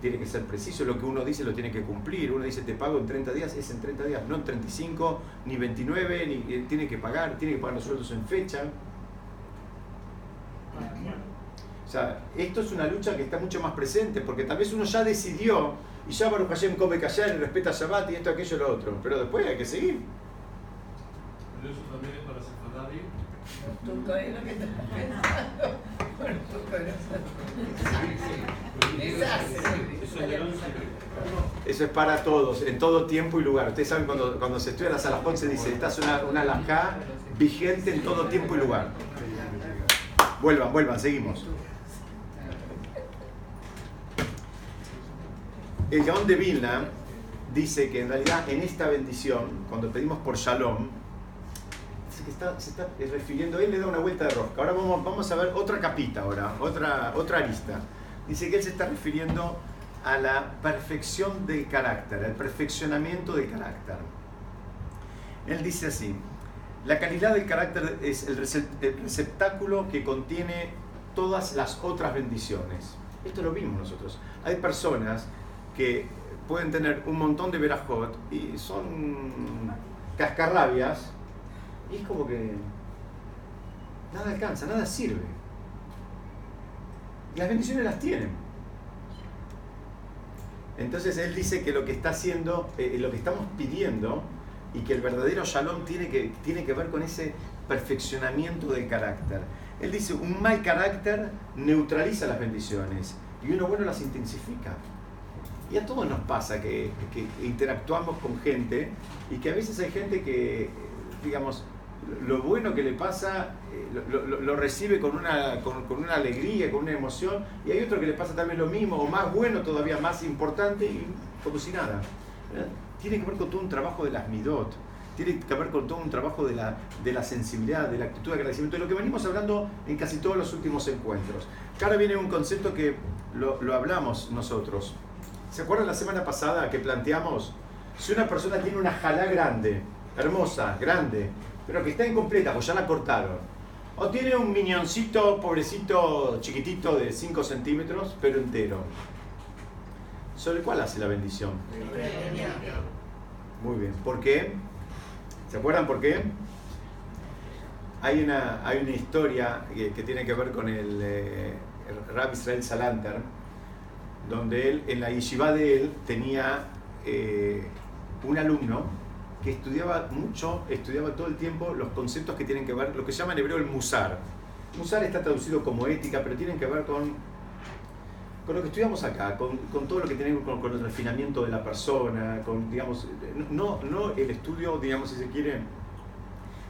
Tiene que ser preciso, lo que uno dice lo tiene que cumplir. Uno dice te pago en 30 días, es en 30 días, no en 35, ni 29, ni, eh, tiene que pagar, tiene que pagar los sueldos en fecha. O sea, esto es una lucha que está mucho más presente, porque tal vez uno ya decidió, y ya Baruch Hashem come callar y respeta Shabbat y esto, aquello, lo otro, pero después hay que seguir. Pero eso también es para Eso es para todos, en todo tiempo y lugar. Ustedes saben cuando, cuando se estudia la Salahón se dice, esta es una, una vigente en todo tiempo y lugar. Vuelvan, vuelvan, seguimos. El Gaón de Vilna dice que en realidad en esta bendición, cuando pedimos por Shalom, se está, se está refiriendo, él le da una vuelta de rosca. Ahora vamos, vamos a ver otra capita, ahora, otra, otra arista. Dice que él se está refiriendo a la perfección del carácter, al perfeccionamiento del carácter. Él dice así, la calidad del carácter es el receptáculo que contiene todas las otras bendiciones. Esto lo vimos nosotros. Hay personas que pueden tener un montón de verajot y son cascarrabias y es como que nada alcanza, nada sirve. Las bendiciones las tienen. Entonces él dice que lo que está haciendo, eh, lo que estamos pidiendo, y que el verdadero shalom tiene que, tiene que ver con ese perfeccionamiento del carácter. Él dice, un mal carácter neutraliza las bendiciones y uno bueno las intensifica. Y a todos nos pasa que, interactuamos con gente y que a veces hay gente que, digamos, lo bueno que le pasa eh, lo, recibe con una, con, una alegría, con una emoción, y hay otro que le pasa también lo mismo, o más bueno todavía, más importante, y como si nada. Tiene que ver con todo un trabajo de las midot, tiene que ver con todo un trabajo de la, de la sensibilidad, de la actitud de agradecimiento, de lo que venimos hablando en casi todos los últimos encuentros. Ahora viene un concepto que lo, lo hablamos nosotros. ¿Se acuerdan la semana pasada que planteamos? Si una persona tiene una jalá grande, hermosa, grande, pero que está incompleta, pues ya la cortaron, o tiene un miñoncito, pobrecito, chiquitito de 5 centímetros, pero entero, ¿sobre cuál hace la bendición? Muy bien. ¿Por qué? ¿Se acuerdan por qué? Hay una, hay una historia que, tiene que ver con el, eh, Rab Israel Salanter, donde él, en la yeshiva de él, tenía eh, un alumno que estudiaba mucho, estudiaba todo el tiempo los conceptos que tienen que ver, lo que se llama en hebreo el musar. Musar está traducido como ética, pero tienen que ver con, con lo que estudiamos acá, con, todo lo que tiene que ver con, el refinamiento de la persona, con, digamos, no, no el estudio, digamos, si se quiere,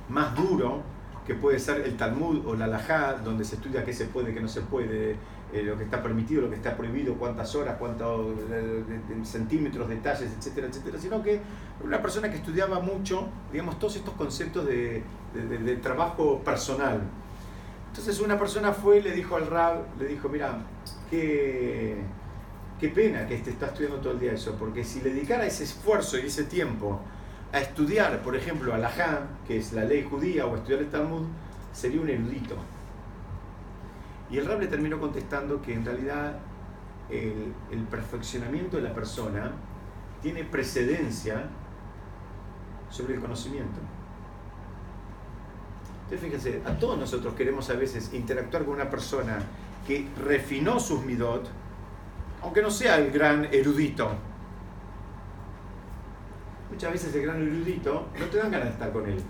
más duro, que puede ser el Talmud o la Lajá, donde se estudia qué se puede, qué no se puede, eh, lo que está permitido, lo que está prohibido, cuántas horas, cuántos eh, centímetros, detalles, etcétera, etcétera, sino que una persona que estudiaba mucho, digamos, todos estos conceptos de, de, trabajo personal. Entonces una persona fue y le dijo al Rab, le dijo, mira, qué, qué pena que este está estudiando todo el día eso, porque si le dedicara ese esfuerzo y ese tiempo a estudiar, por ejemplo, a la que es la ley judía, o a estudiar el Talmud, sería un erudito Y el Rab le terminó contestando que en realidad el, el perfeccionamiento de la persona tiene precedencia sobre el conocimiento. Entonces fíjense, a todos nosotros queremos a veces interactuar con una persona que refinó sus midot, aunque no sea el gran erudito. Muchas veces el gran erudito no te dan ganas de estar con él.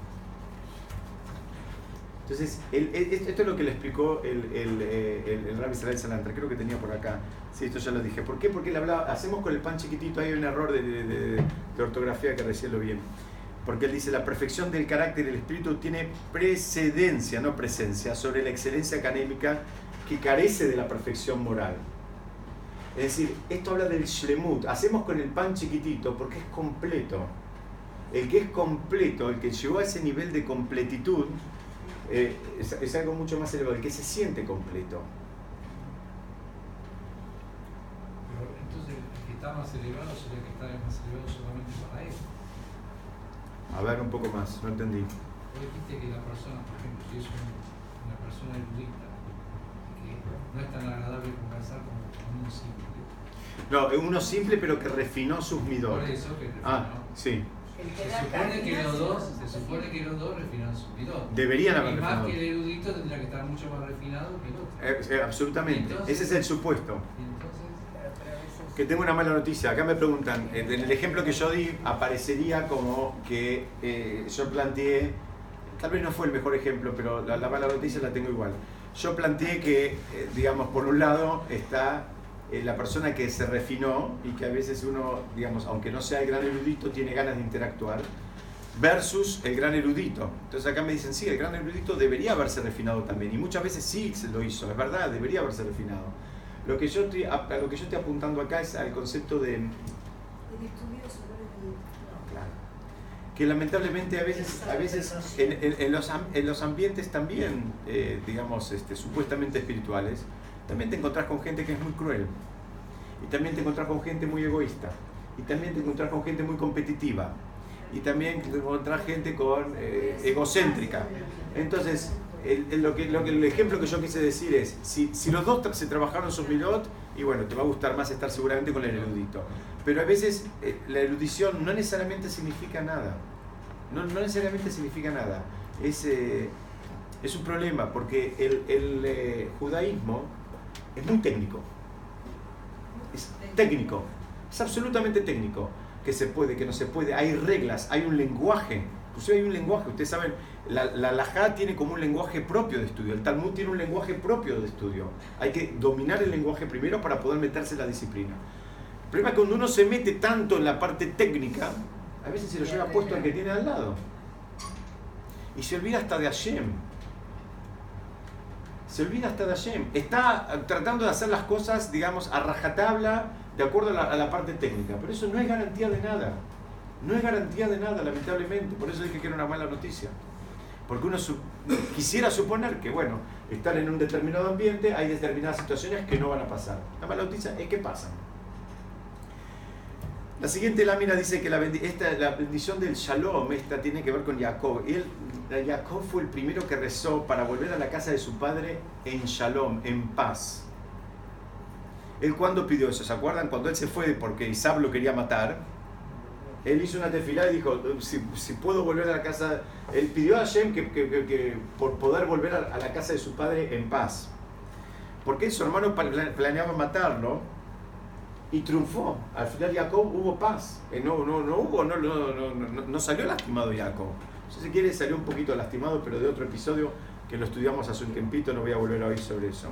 Entonces, esto es lo que le explicó eh, el, Rabbi Israel Salantra, creo que tenía por acá. Sí, esto ya lo dije. ¿Por qué? Porque él hablaba, hacemos con el pan chiquitito, hay un error de, ortografía que recién lo vi. Porque él dice, la perfección del carácter del espíritu tiene precedencia, no presencia, sobre la excelencia académica que carece de la perfección moral. Es decir, esto habla del shlemut. Hacemos con el pan chiquitito porque es completo. El que es completo, el que llegó a ese nivel de completitud, eh, es, algo mucho más elevado, el que se siente completo. Pero entonces el que está más elevado sería que está más elevado solamente para él. A ver un poco más, no entendí. Vos dijiste que la persona, por ejemplo, si es una persona erudita, que no es tan agradable conversar como uno simple. No, es uno simple pero que refinó sus midot. Por eso que refinó. Ah, sí. Se supone, que los dos, se supone que los dos refinan sus midot. Deberían haber refinado. más que el erudito tendría que estar mucho más refinado que el otro. Eh, eh, absolutamente. Entonces- Ese es el supuesto. Entonces, Que tengo una mala noticia. Acá me preguntan, en el ejemplo que yo di aparecería como que eh, yo planteé, tal vez no fue el mejor ejemplo, pero la, la mala noticia la tengo igual. Yo planteé que, eh, digamos, por un lado está eh, la persona que se refinó y que a veces uno, digamos, aunque no sea el gran erudito, tiene ganas de interactuar, versus el gran erudito. Entonces acá me dicen, sí, el gran erudito debería haberse refinado también, y muchas veces sí se lo hizo, es verdad, debería haberse refinado. Lo que yo estoy, a, lo que yo estoy apuntando acá es al concepto de... El estudioso, no el no. Claro. Que lamentablemente a veces, a veces en, en- en los, en los ambientes también, eh, digamos, este, supuestamente espirituales, también te encontrás con gente que es muy cruel. Y también te encontrás con gente muy egoísta. Y también te encontrás con gente muy competitiva. Y también te encontrás gente con eh, egocéntrica. Entonces, el, lo que, lo que- el ejemplo que yo quise decir es, si, si los dos se trabajaron sus milot, y bueno, te va a gustar más estar seguramente con el erudito. Pero a veces eh, la erudición no necesariamente significa nada. No, no necesariamente significa nada. Es, eh, es un problema porque el, el, eh, judaísmo es muy técnico. Es técnico. Es absolutamente técnico. Que se puede, que no se puede. Hay reglas, hay un lenguaje. Inclusive hay un lenguaje. Ustedes saben, la, la tiene como un lenguaje propio de estudio. El Talmud tiene un lenguaje propio de estudio. Hay que dominar el lenguaje primero para poder meterse en la disciplina. El problema es que cuando uno se mete tanto en la parte técnica, a veces se lo lleva puesto al que tiene al lado. Y se olvida hasta de Hashem. Se olvida hasta de Hashem. Está tratando de hacer las cosas, digamos, a rajatabla, de acuerdo a la, parte técnica. Pero eso no es garantía de nada. No es garantía de nada, lamentablemente. Por eso dije que era una mala noticia. Porque uno quisiera suponer que, bueno, estar en un determinado ambiente, hay determinadas situaciones que no van a pasar. La mala noticia es que pasan. La siguiente lámina dice que la, bendi- esta, la bendición del Shalom, esta tiene que ver con Jacob. Él, Jacob fue el primero que rezó para volver a la casa de su padre en Shalom, en paz. Él cuando pidió eso, ¿se acuerdan? Cuando él se fue porque Isab lo quería matar, él hizo una tefilá y dijo, si, si puedo volver a la casa, él pidió a Hashem que, que- que- que por poder volver a, la casa de su padre en paz. Porque su hermano pla- planeaba matarlo y triunfó. Al final Jacob hubo paz. Eh, no, no, no hubo, no, no, no, no- no salió lastimado Jacob. Si se quiere salió un poquito lastimado, pero de otro episodio que lo estudiamos hace un tiempito, no voy a volver a oír sobre eso.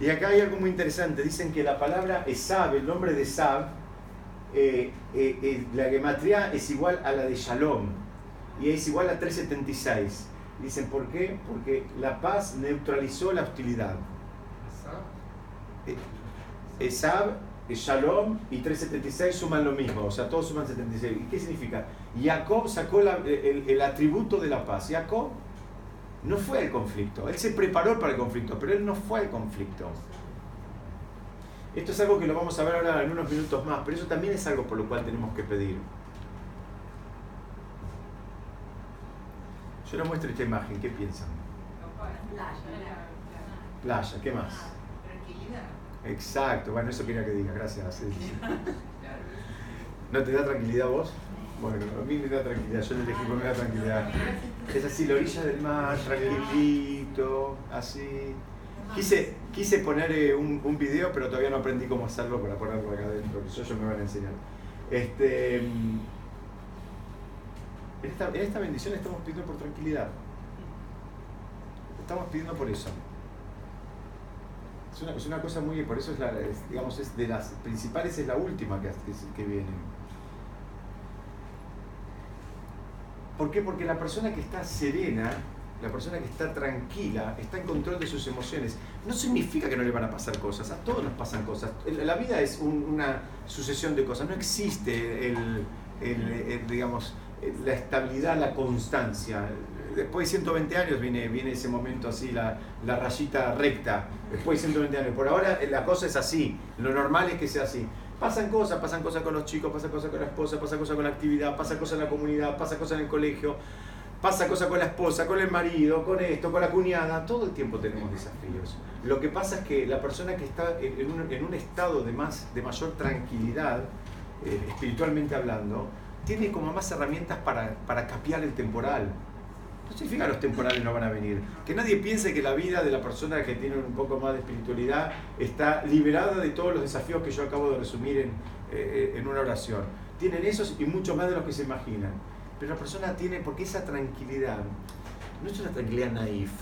Y acá hay algo muy interesante. Dicen que la palabra Esab, el nombre de Esab, eh, eh, eh, la gematría es igual a la de Shalom y es igual a 376. Dicen, ¿por qué? Porque la paz neutralizó la hostilidad. ¿Esa? Esab, Shalom y 376 suman lo mismo, o sea, todos suman 76. ¿Y qué significa? Jacob sacó la- el, el atributo de la paz. Jacob no fue al conflicto, él se preparó para el conflicto, pero él no fue al conflicto. Esto es algo que lo vamos a ver ahora en unos minutos más, pero eso también es algo por lo cual tenemos que pedir. Yo les muestro esta imagen, ¿qué piensan? Playa, ¿qué más? Exacto, bueno, eso quería que diga, gracias. sí, sí. Claro. ¿No te da tranquilidad vos? Bueno, a mí me da tranquilidad, yo le elegí porque me da tranquilidad. Es así, la orilla del mar, tranquilito, así. Quise, quise poner eh, un, un video, pero todavía no aprendí cómo hacerlo para ponerlo acá adentro, que eso ellos me van a enseñar. Este, mm, en, esta, en esta bendición estamos pidiendo por tranquilidad. Estamos pidiendo por eso. Es una, es una cosa muy, por eso es la, digamos, es de las principales, es la última que, que, que viene. ¿Por qué? Porque la persona que está serena, la persona que está tranquila, está en control de sus emociones. No significa que no le van a pasar cosas, a todos nos pasan cosas. La vida es un- una sucesión de cosas, no existe el, el- digamos, la estabilidad, la constancia. Después de 120 años viene, viene ese momento así, la, la rayita recta. Después de 120 años. Por ahora eh, la cosa es así, lo normal es que sea así. Pasan cosas, pasan cosas con los chicos, pasan cosas con la esposa, pasan cosas con la actividad, pasan cosas en la comunidad, pasan cosas en el colegio, pasa cosas con la esposa, con el marido, con esto, con la cuñada. Todo el tiempo tenemos desafíos. Lo que pasa es que la persona que está en un, en un estado de, más, de mayor tranquilidad, eh, espiritualmente hablando, tiene como más herramientas para, para capear el temporal. No significa que los temporales no van a venir. Que nadie piense que la vida de la persona que tiene un poco más de espiritualidad está liberada de todos los desafíos que yo acabo de resumir en, eh, en una oración. Tienen esos y mucho más de los que se imaginan. Pero la persona tiene, porque esa tranquilidad no es una tranquilidad naif,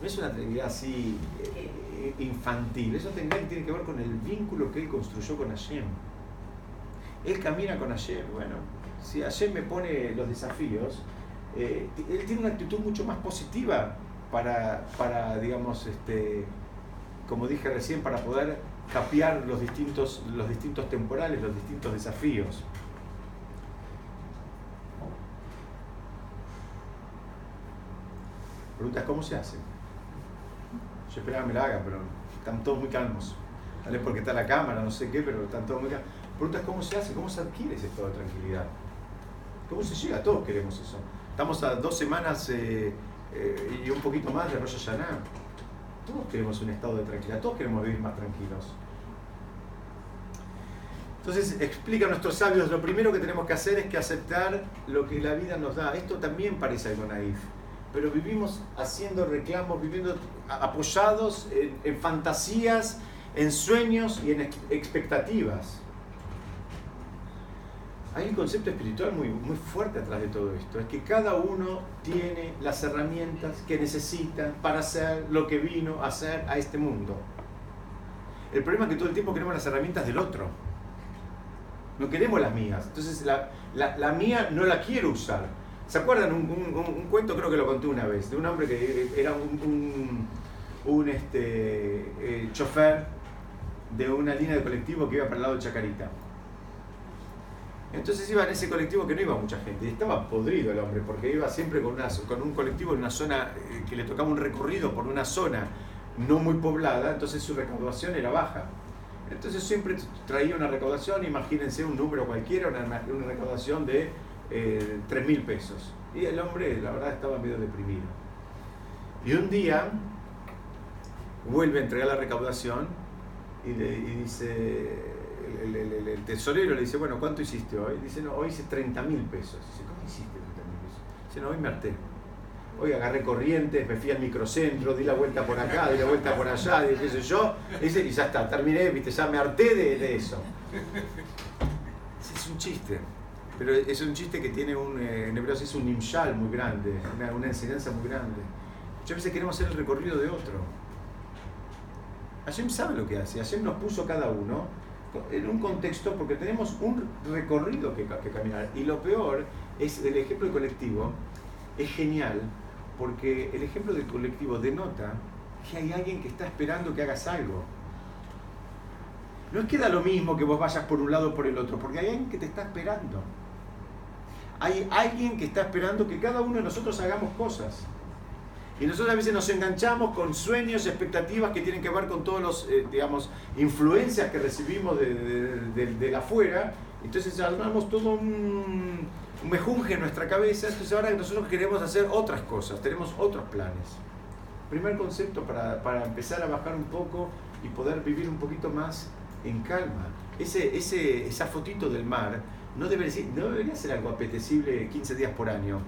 no es una tranquilidad así eh, infantil. Esa tranquilidad tiene que ver con el vínculo que él construyó con Hashem. Él camina con Hashem. Bueno, si Hashem me pone los desafíos, eh, él tiene una actitud mucho más positiva para, para digamos, este, como dije recién, para poder capear los distintos, los distintos temporales, los distintos desafíos. Preguntas cómo se hace. Yo esperaba que me la hagan, pero están todos muy calmos. Tal vez porque está la cámara, no sé qué, pero están todos muy calmos. Preguntas cómo se hace, cómo se adquiere ese estado de tranquilidad. ¿Cómo se llega? Todos queremos eso. Estamos a dos semanas eh, eh, y un poquito más de Rosh Hashanah. Todos queremos un estado de tranquilidad, todos queremos vivir más tranquilos. Entonces explica a nuestros sabios, lo primero que tenemos que hacer es que aceptar lo que la vida nos da. Esto también parece algo naif, pero vivimos haciendo reclamos, viviendo apoyados en, fantasías, en sueños y en ex- expectativas. Hay un concepto espiritual muy, muy fuerte atrás de todo esto, es que cada uno tiene las herramientas que necesita para hacer lo que vino a hacer a este mundo. El problema es que todo el tiempo queremos las herramientas del otro. No queremos las mías. Entonces la, la- la mía no la quiero usar. ¿Se acuerdan un, un- un- cuento, creo que lo conté una vez, de un hombre que era un, un, un, este, eh, chofer de una línea de colectivo que iba para el lado de Chacarita? Entonces iba en ese colectivo que no iba mucha gente. Estaba podrido el hombre, porque iba siempre con, un colectivo en una zona eh, que le tocaba un recorrido por una zona no muy poblada, entonces su recaudación era baja. Entonces siempre traía una recaudación, imagínense un número cualquiera, una, recaudación de eh, 3 mil pesos. Y el hombre, la verdad, estaba medio deprimido. Y un día vuelve a entregar la recaudación y, le, y dice, el, tesorero le dice, bueno, ¿cuánto hiciste hoy? Dice, no, hoy hice 30 mil pesos. Dice, ¿cómo hiciste 30 mil pesos? Dice, no, hoy me harté. Hoy agarré corrientes, me fui al microcentro, di la vuelta por acá, di la vuelta por allá, y qué sé yo. Dice, y ya está, terminé, viste, ya me harté de, eso. Es un chiste. Pero es un chiste que tiene un, eh, en hebreo es un nimshal muy grande, una, una enseñanza muy grande. Muchas veces queremos hacer el recorrido de otro. Hashem sabe lo que hace. Hashem nos puso cada uno en un contexto porque tenemos un recorrido que, caminar. Y lo peor es el ejemplo del colectivo. Es genial porque el ejemplo del colectivo denota que hay alguien que está esperando que hagas algo. No es que da lo mismo que vos vayas por un lado o por el otro, porque hay alguien que te está esperando. Hay alguien que está esperando que cada uno de nosotros hagamos cosas. Y nosotros a veces nos enganchamos con sueños expectativas que tienen que ver con todos los, eh, digamos, influencias que recibimos de, de, de- de la afuera. Entonces armamos todo un, un mejunje en nuestra cabeza. Entonces ahora nosotros queremos hacer otras cosas, tenemos otros planes. Primer concepto para, para empezar a bajar un poco y poder vivir un poquito más en calma. Ese, ese, esa fotito del mar no debería, no debería ser algo apetecible 15 días por año.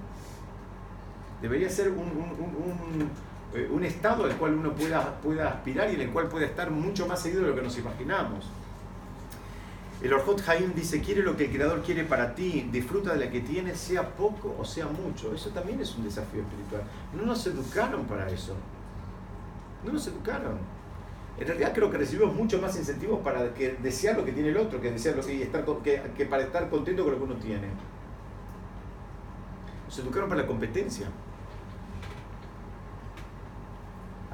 Debería ser un, un- un- eh, un estado al cual uno pueda, pueda aspirar y en el cual pueda estar mucho más seguido de lo que nos imaginamos. El Orjot Haim dice, quiere lo que el Creador quiere para ti, disfruta de la que tienes, sea poco o sea mucho. Eso también es un desafío espiritual. No nos educaron para eso. No nos educaron. En realidad creo que recibimos mucho más incentivos para que desear lo que tiene el otro, que desear lo que, estar, que, que para estar contento con lo que uno tiene. Nos educaron para la competencia.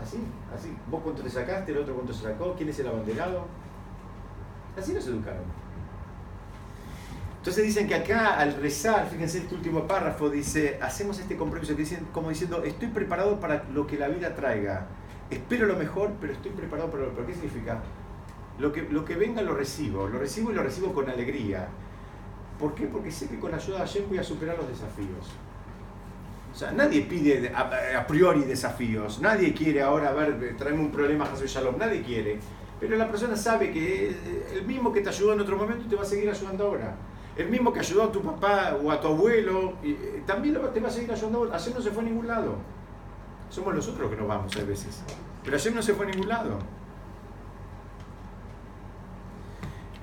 Así, así. Vos cuánto te sacaste, el otro cuánto se sacó, quién es el abanderado. Así nos educaron. Entonces dicen que acá al rezar, fíjense este último párrafo, dice, hacemos este compromiso que dicen como diciendo, estoy preparado para lo que la vida traiga. Espero lo mejor, pero estoy preparado para lo peor. ¿Qué significa? Lo que, lo que venga lo recibo, lo recibo y lo recibo con alegría. ¿Por qué? Porque sé que con la ayuda de Hashem voy a superar los desafíos. O sea, nadie pide a, priori desafíos, nadie quiere ahora, ver, traerme un problema a Shalom, nadie quiere. Pero la persona sabe que eh, el mismo que te ayudó en otro momento te va a seguir ayudando ahora. El mismo que ayudó a tu papá o a tu abuelo, eh, también te va a seguir ayudando ahora. Hashem no se fue a ningún lado. Somos nosotros que nos vamos a veces. Pero Hashem no se fue a ningún lado.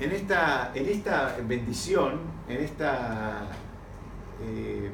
En esta, en esta bendición, en esta... eh,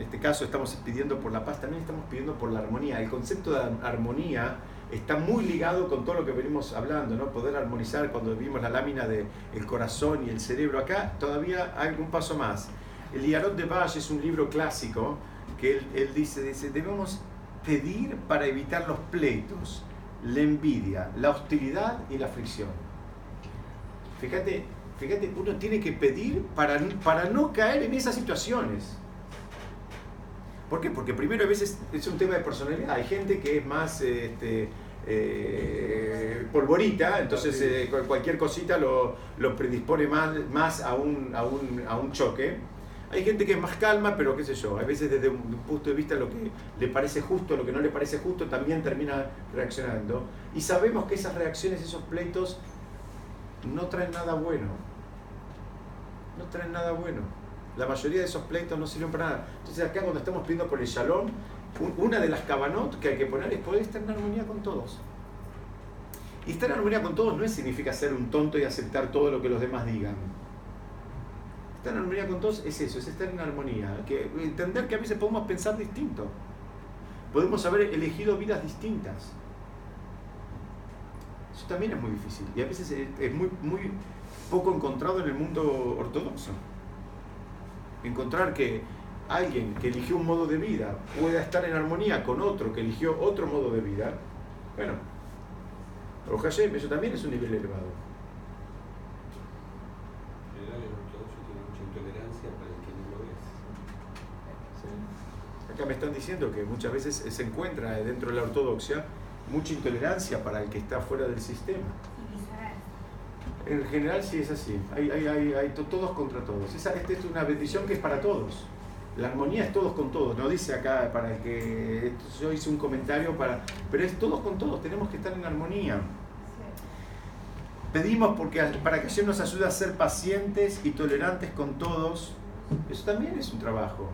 en este caso estamos pidiendo por la paz, también estamos pidiendo por la armonía. El concepto de armonía está muy ligado con todo lo que venimos hablando, ¿no? Poder armonizar cuando vimos la lámina del corazón y el cerebro. Acá todavía hay un paso más. El Iarot de Bash es un libro clásico que él, él dice, dice, debemos pedir para evitar los pleitos, la envidia, la hostilidad y la fricción. Fíjate, fíjate, uno tiene que pedir para, para no caer en esas situaciones. ¿Por qué? Porque primero a veces es un tema de personalidad. Hay gente que es más este, eh, polvorita, entonces eh, cual- cualquier cosita lo, lo predispone más, más a, un, a, un, a un choque. Hay gente que es más calma, pero qué sé yo, a veces desde un punto de vista lo que le parece justo, lo que no le parece justo, también termina reaccionando. Y sabemos que esas reacciones, esos pleitos, no traen nada bueno. No traen nada bueno. La mayoría de esos pleitos no sirven para nada. Entonces acá cuando estamos pidiendo por el shalom, un- una de las cabanot que hay que poner es poder estar en armonía con todos. Y estar en armonía con todos no significa ser un tonto y aceptar todo lo que los demás digan. Estar en armonía con todos es eso, es estar en armonía. Que, entender que a veces podemos pensar distinto. Podemos haber elegido vidas distintas. Eso también es muy difícil. Y a veces es, es muy, muy poco encontrado en el mundo ortodoxo. Encontrar que alguien que eligió un modo de vida pueda estar en armonía con otro que eligió otro modo de vida. Bueno, Hashem, eso también es un nivel elevado. En general, el ortodoxo tiene mucha intolerancia para el que no lo es. Acá me están diciendo que muchas veces se encuentra dentro de la ortodoxia mucha intolerancia para el que está fuera del sistema. En general sí es así, hay, hay, hay, hay to- todos contra todos. Esa, esta es una bendición que es para todos. La armonía es todos con todos, no dice acá para el que yo hice un comentario para, pero es todos con todos, tenemos que estar en armonía. Pedimos porque, para que Hashem nos ayude a ser pacientes y tolerantes con todos. Eso también es un trabajo.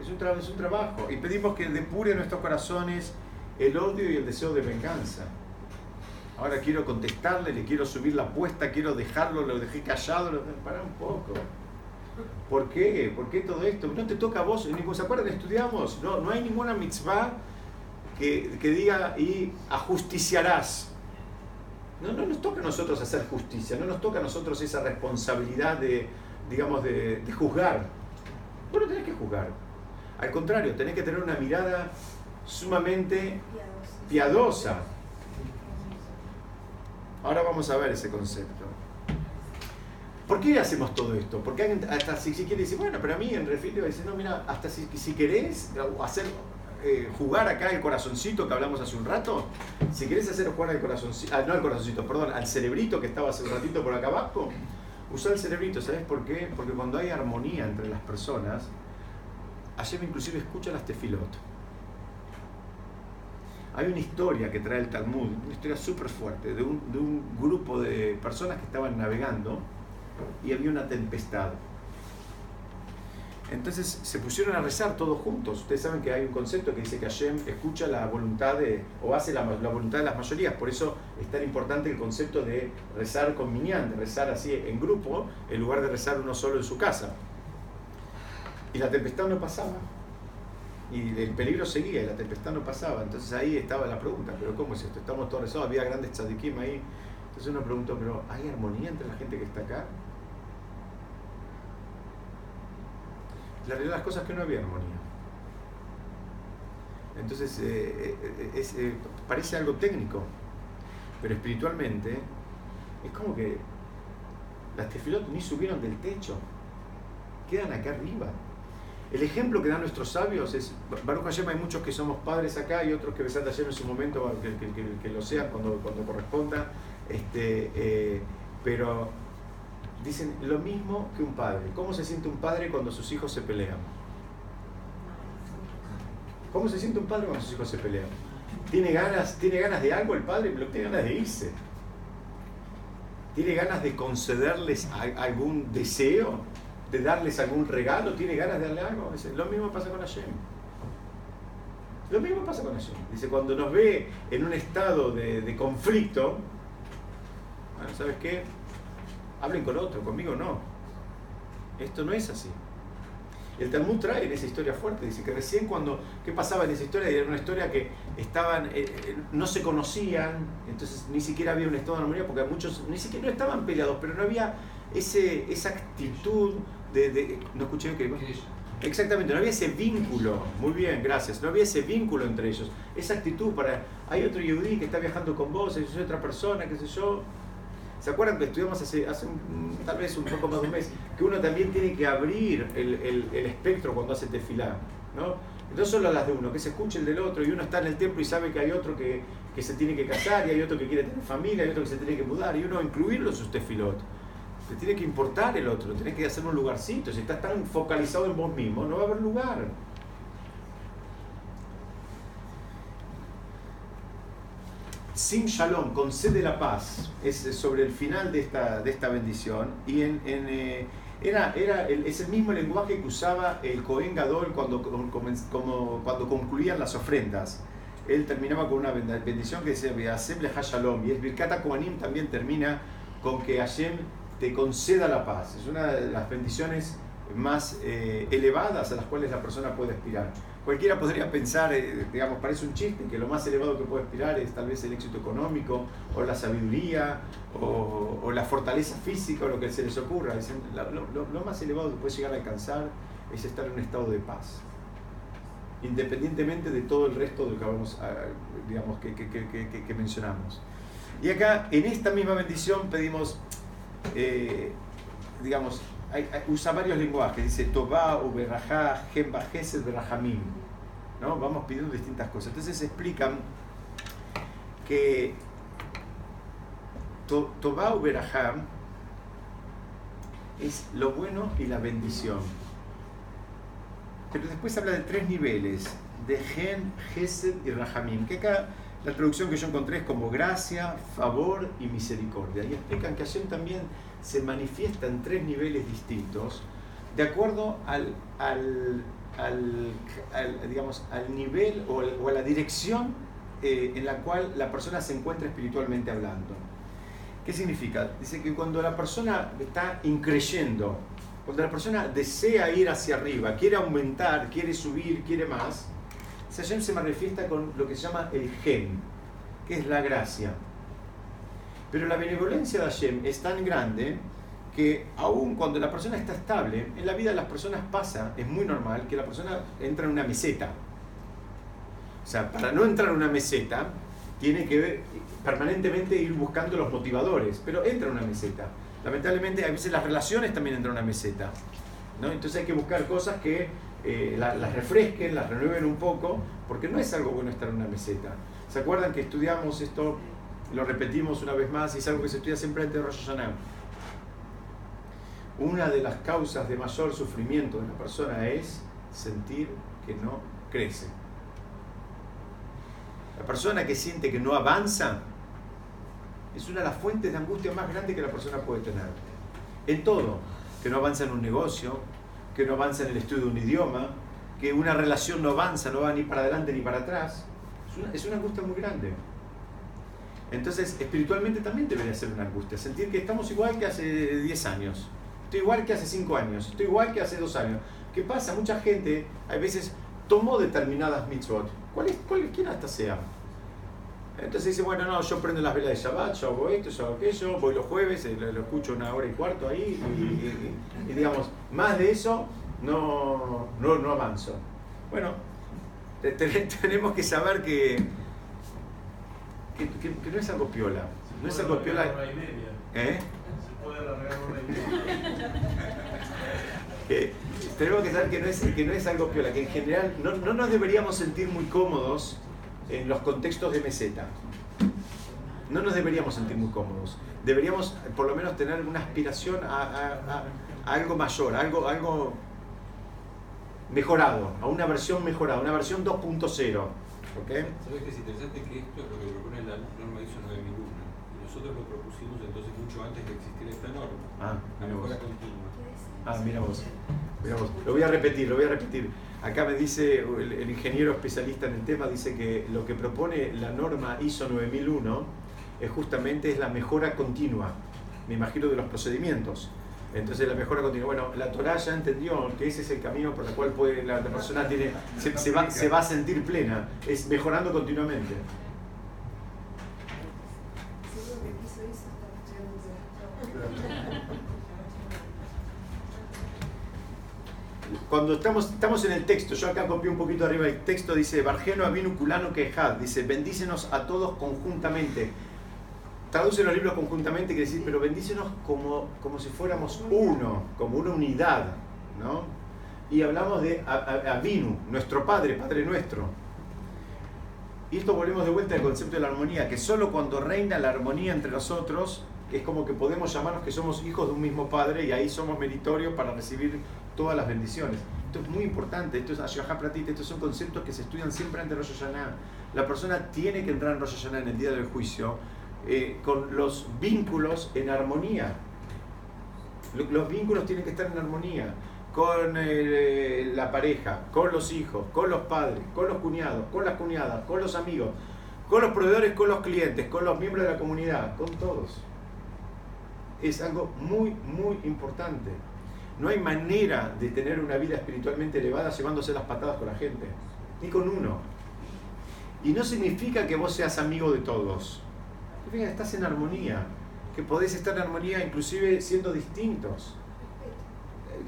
Es un, es un trabajo. Y pedimos que depure nuestros corazones el odio y el deseo de venganza. Ahora quiero contestarle, le quiero subir la apuesta, quiero dejarlo, lo dejé callado. Lo... Pará un poco. ¿Por qué? ¿Por qué todo esto? No te toca a vos. ¿Se acuerdan? Estudiamos. No, no hay ninguna mitzvah que, que diga y ajusticiarás. No, no nos toca a nosotros hacer justicia, no nos toca a nosotros esa responsabilidad de, digamos, de, de juzgar. Vos no tenés que juzgar. Al contrario, tenés que tener una mirada sumamente piadosa. Ahora vamos a ver ese concepto. ¿Por qué hacemos todo esto? Porque hasta si, si quiere decir, bueno, pero a mí en refilio dice, no, mira, hasta si, si querés hacer eh, jugar acá el corazoncito que hablamos hace un rato, si querés hacer jugar al corazoncito, ah, no al corazoncito, perdón, al cerebrito que estaba hace un ratito por acá abajo, usar el cerebrito, ¿sabes por qué? Porque cuando hay armonía entre las personas, Hashem inclusive escucha las tefilot. Hay una historia que trae el Talmud, una historia súper fuerte, de un, de un grupo de personas que estaban navegando y había una tempestad. Entonces se pusieron a rezar todos juntos. Ustedes saben que hay un concepto que dice que Hashem escucha la voluntad de, o hace la, la voluntad de las mayorías. Por eso es tan importante el concepto de rezar con minyan, rezar así en grupo, en lugar de rezar uno solo en su casa. Y la tempestad no pasaba. Y el peligro seguía y la tempestad no pasaba. Entonces ahí estaba la pregunta, pero ¿cómo es esto? Estamos todos rezados, había grandes tzadikim ahí. Entonces uno preguntó, ¿pero hay armonía entre la gente que está acá? La realidad de las cosas es que no había armonía. Entonces, eh, eh, es, eh, parece algo técnico, pero espiritualmente es como que las tefilot ni subieron del techo, quedan acá arriba. El ejemplo que dan nuestros sabios es, Baruch Hashem hay muchos que somos padres acá y otros que Besat Hashem en su momento, que, que, que, lo sean cuando, cuando corresponda, este, eh, pero dicen lo mismo que un padre. ¿Cómo se siente un padre cuando sus hijos se pelean? ¿Cómo se siente un padre cuando sus hijos se pelean? ¿Tiene ganas, ¿tiene ganas de algo el padre? Tiene ganas de irse. ¿Tiene ganas de concederles algún deseo? ¿De darles algún regalo? ¿Tiene ganas de darle algo? Lo mismo pasa con Hashem. Lo mismo pasa con Hashem. Dice, cuando nos ve en un estado de, de conflicto, bueno, ¿sabes qué? Hablen con otro, conmigo no. Esto no es así. El Talmud trae en esa historia fuerte, dice que recién cuando, ¿qué pasaba en esa historia? Era una historia que estaban, eh, eh, no se conocían, entonces ni siquiera había un estado de armonía, porque muchos ni siquiera no estaban peleados, pero no había ese, esa actitud de, de- no escuché es- Exactamente, no había ese vínculo, muy bien, gracias, no había ese vínculo entre ellos, esa actitud para, hay otro yudí que está viajando con vos, yo soy otra persona, qué sé yo. ¿Se acuerdan que estudiamos hace, hace un- tal vez un poco más de un mes, que uno también tiene que abrir el, el- el espectro cuando hace tefilá, ¿no? No solo las de uno, que se escuche el del otro y uno está en el templo y sabe que hay otro que, que se tiene que casar y hay otro que quiere tener familia, hay otro que se tiene que mudar y uno incluirlo en sus tefilot. Te tiene que importar el otro, tenés que hacer un lugarcito. Si estás tan focalizado en vos mismo, no va a haber lugar. Sin Shalom, concede la paz, es sobre el final de esta, de esta bendición. Y en, en, eh, era, era el, es el mismo lenguaje que usaba el Cohen Gadol cuando, como, cuando concluían las ofrendas. Él terminaba con una bendición que decía Hashem Shalom. Y el Birkat Kohanim también termina con que Hashem te conceda la paz. Es una de las bendiciones más eh, elevadas a las cuales la persona puede aspirar. Cualquiera podría pensar, eh, digamos, parece un chiste, que lo más elevado que puede aspirar es tal vez el éxito económico, o la sabiduría, o, la fortaleza física, o lo que se les ocurra. La- lo, más elevado que puede llegar a alcanzar es estar en un estado de paz. Independientemente de todo el resto de que, vamos a- digamos, que- que- que mencionamos. Y acá, en esta misma bendición, pedimos eh, digamos, usa varios lenguajes, dice Tobá, Uberajá, Gemba, Gesed, Berajamim. ¿no? Vamos pidiendo distintas cosas. Entonces explican que To- Tobá, Uberajá es lo bueno y la bendición. Pero después habla de tres niveles, de Gen, Gesed y Rahamim, que acá la traducción que yo encontré es como gracia, favor y misericordia. Y explican que Hashem también se manifiesta en tres niveles distintos, de acuerdo al, al, al- digamos, al nivel o, o a la dirección eh, en la cual la persona se encuentra espiritualmente hablando. ¿Qué significa? Dice que cuando la persona está increyendo, cuando la persona desea ir hacia arriba, quiere aumentar, quiere subir, quiere más, Hashem se manifiesta con lo que se llama el gen, que es la gracia. Pero la benevolencia de Hashem es tan grande que aun cuando la persona está estable, en la vida de las personas pasa, es muy normal que la persona entra en una meseta. O sea, para no entrar en una meseta, tiene que permanentemente ir buscando los motivadores, pero entra en una meseta. Lamentablemente, a veces las relaciones también entran en una meseta. ¿no? Entonces hay que buscar cosas que eh, la- las refresquen, las renueven un poco, porque no es algo bueno estar en una meseta. ¿Se acuerdan que estudiamos esto, lo repetimos una vez más, y es algo que se estudia siempre antes de Rosh Hashanah? Una de las causas de mayor sufrimiento de la persona es sentir que no crece. La persona que siente que no avanza es una de las fuentes de angustia más grandes que la persona puede tener. En todo, que no avanza en un negocio, que no avanza en el estudio de un idioma, que una relación no avanza, no va ni para adelante ni para atrás. Es una, angustia muy grande. Entonces, espiritualmente también debería ser una angustia. Sentir que estamos igual que hace 10 años. Estoy igual que hace 5 años. Estoy igual que hace 2 años. ¿Qué pasa? Mucha gente, a veces, tomó determinadas mitzvot. ¿Cuál es, cuál, ¿Quién hasta sea? Entonces dice, bueno, no, yo prendo las velas de Shabbat, yo hago esto, yo hago aquello, voy los jueves, eh, lo, lo escucho una hora y cuarto ahí, y, y- y- y digamos, más de eso no, no, no avanzo. Bueno, te- te- tenemos que saber que, que, que- que no es algo piola. No es algo piola. Hora y media. ¿eh? Se puede alargar hora y media. que tenemos que saber que no, es, que no es algo piola, que en general no, no nos deberíamos sentir muy cómodos en los contextos de meseta. No nos deberíamos sentir muy cómodos. Deberíamos eh, por lo menos tener una aspiración a, a- a- a algo mayor, a algo, algo mejorado, a una versión mejorada, una versión 2.0. ¿ok? ¿Sabes qué es interesante? Que esto es lo que propone la norma ISO 9001. Y nosotros lo propusimos entonces mucho antes de existir esta norma. Ah, La vos. mejora continua. Ah, mira vos. Mira vos. Lo voy a repetir, lo voy a repetir. Acá me dice el, ingeniero especialista en el tema, dice que lo que propone la norma ISO 9001 es justamente es la mejora continua, me imagino, de los procedimientos. Entonces la mejora continua. Bueno, la Torah ya entendió que ese es el camino por el cual puede, la, persona tiene, se va, se va a sentir plena, es mejorando continuamente. Seguro que quiso eso, está estudiando. Cuando estamos, estamos en el texto, yo acá copié un poquito arriba el texto, dice, Bargeno Avinu Culano Quejad, dice, bendícenos a todos conjuntamente. Traduce los libros conjuntamente, quiere decir, pero bendícenos como, como si fuéramos uno, como una unidad, ¿no? Y hablamos de Avinu, nuestro Padre, Padre nuestro. Y esto volvemos de vuelta al concepto de la armonía, que solo cuando reina la armonía entre nosotros, es como que podemos llamarnos que somos hijos de un mismo Padre y ahí somos meritorios para recibir todas las bendiciones. Esto es muy importante, esto es Ashgaha Pratit, estos son conceptos que se estudian siempre antes de Rosh Hashanah. La persona tiene que entrar en Rosh Hashanah en el día del juicio eh, con los vínculos en armonía. Lo- Los vínculos tienen que estar en armonía con eh, la pareja, con los hijos, con los padres, con los cuñados, con las cuñadas, con los amigos, con los proveedores, con los clientes, con los miembros de la comunidad, con todos. Es algo muy, muy importante. No hay manera de tener una vida espiritualmente elevada llevándose las patadas con la gente, ni con uno. Y no significa que vos seas amigo de todos. Significa estás en armonía, que podés estar en armonía inclusive siendo distintos.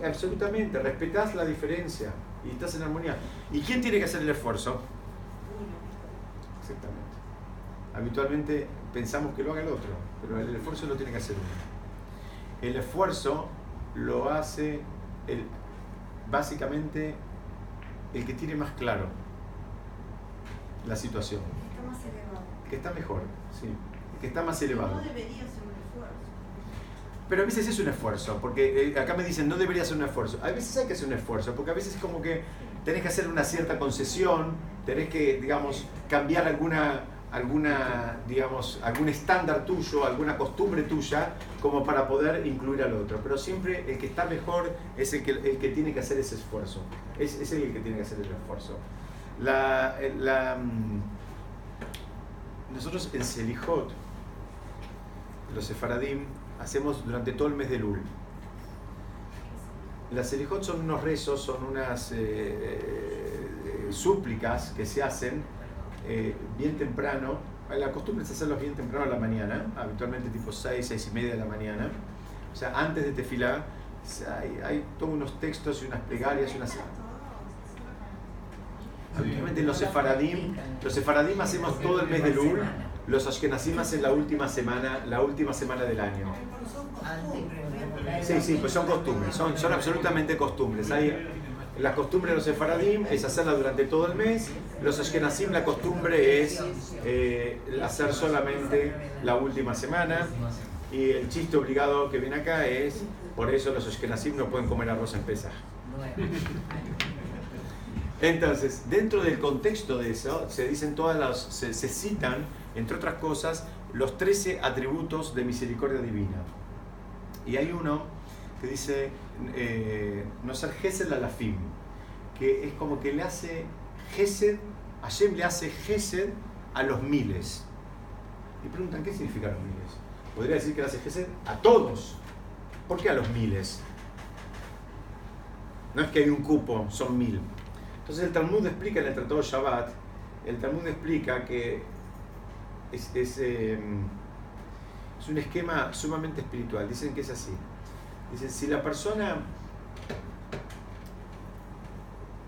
Eh, Absolutamente, respetás la diferencia y estás en armonía. ¿Y quién tiene que hacer el esfuerzo? Exactamente. Habitualmente pensamos que lo haga el otro, pero el esfuerzo lo tiene que hacer uno. El esfuerzo lo hace el, básicamente el que tiene más claro la situación, Está más elevado. el que está mejor, sí, el que está más elevado. No debería ser un esfuerzo. Pero a veces es un esfuerzo, porque eh, acá me dicen no debería ser un esfuerzo. A veces hay que hacer un esfuerzo, porque a veces es como que tenés que hacer una cierta concesión, tenés que, digamos, cambiar alguna, alguna, digamos, algún estándar tuyo, alguna costumbre tuya, como para poder incluir al otro. Pero siempre el que está mejor es el que, el que tiene que hacer ese esfuerzo. Es, es el que tiene que hacer el esfuerzo. La, la, mm, nosotros en Selijot, los sefaradim, hacemos durante todo el mes de Lul. Las Selijot son unos rezos, son unas eh, eh, súplicas que se hacen eh, bien temprano. La costumbre es hacerlos bien temprano a la mañana, habitualmente tipo 6, 6 y media de la mañana. O sea, antes de tefilá hay, hay todos unos textos y unas plegarias y unas... Habitualmente los sefaradim, los sefaradim hacemos todo el mes de Lul, los ashkenazim hacen la última semana, la última semana del año. Sí, sí, pues son costumbres, son, son absolutamente costumbres. Hay, la costumbre de los sefaradim es hacerla durante todo el mes, los ashkenazim la costumbre es eh, hacer solamente la última semana. Y el chiste obligado que viene acá es, por eso los ashkenazim no pueden comer arroz en Pesaj. Entonces, dentro del contexto de eso, se dicen todas las, se, se citan, entre otras cosas, los 13 atributos de misericordia divina. Y hay uno que dice, eh, no ser Gesed Alafim, que es como que le hace Gesed, Hashem le hace Gesed a los miles. Y preguntan, ¿qué significa los miles? Podría decir que le hace Gesed a todos. ¿Por qué a los miles? No es que hay un cupo, son mil. Entonces el Talmud explica en el Tratado Shabbat, el Talmud explica que es, es, eh, es un esquema sumamente espiritual. Dicen que es así. Dicen, si la persona...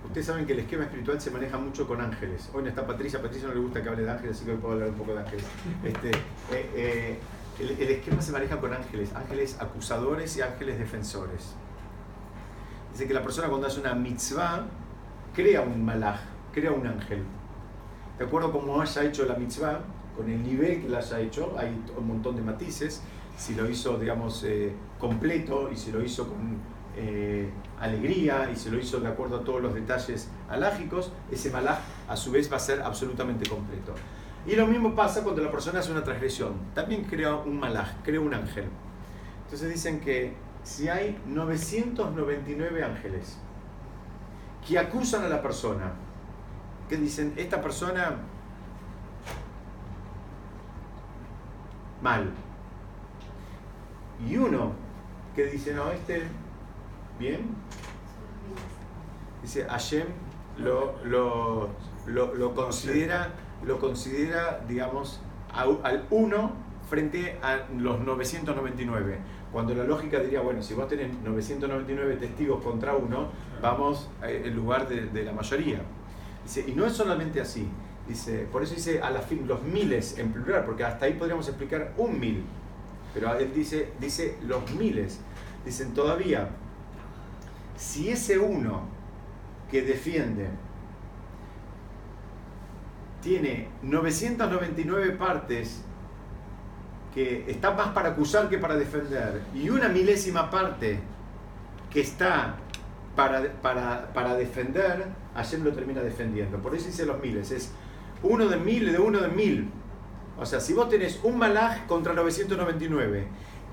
Ustedes saben que el esquema espiritual se maneja mucho con ángeles. Hoy no está Patricia, Patricia no le gusta que hable de ángeles, así que hoy puedo hablar un poco de ángeles. Este, eh, eh, el, el esquema se maneja con ángeles, ángeles acusadores y ángeles defensores. Dice que la persona cuando hace una mitzvah, crea un malaj, crea un ángel. De acuerdo cómo haya hecho la mitzvah, con el nivel que la haya hecho, hay un montón de matices. Si lo hizo, digamos, eh, completo y si lo hizo con eh, alegría y si lo hizo de acuerdo a todos los detalles alágicos, ese malaj a su vez va a ser absolutamente completo. Y lo mismo pasa cuando la persona hace una transgresión. También crea un malaj, crea un ángel. Entonces dicen que si hay 999 ángeles que acusan a la persona, que dicen, esta persona mal, y uno que dice, no, este, bien, dice, Hashem lo, lo, lo, lo considera, lo considera, digamos, a- al uno frente a los 999. Cuando la lógica diría, bueno, si vos tenés 999 testigos contra uno, vamos eh, en lugar de, de la mayoría. Dice, y no es solamente así. Dice, por eso dice a la fin, los miles en plural, porque hasta ahí podríamos explicar un mil. Pero él dice, dice los miles. Dicen todavía, si ese uno que defiende tiene 999 partes que está más para acusar que para defender y una milésima parte que está para, para, para defender, Hashem lo termina defendiendo. Por eso dice los miles, es uno de mil de uno de mil. O sea, si vos tenés un malaj contra 999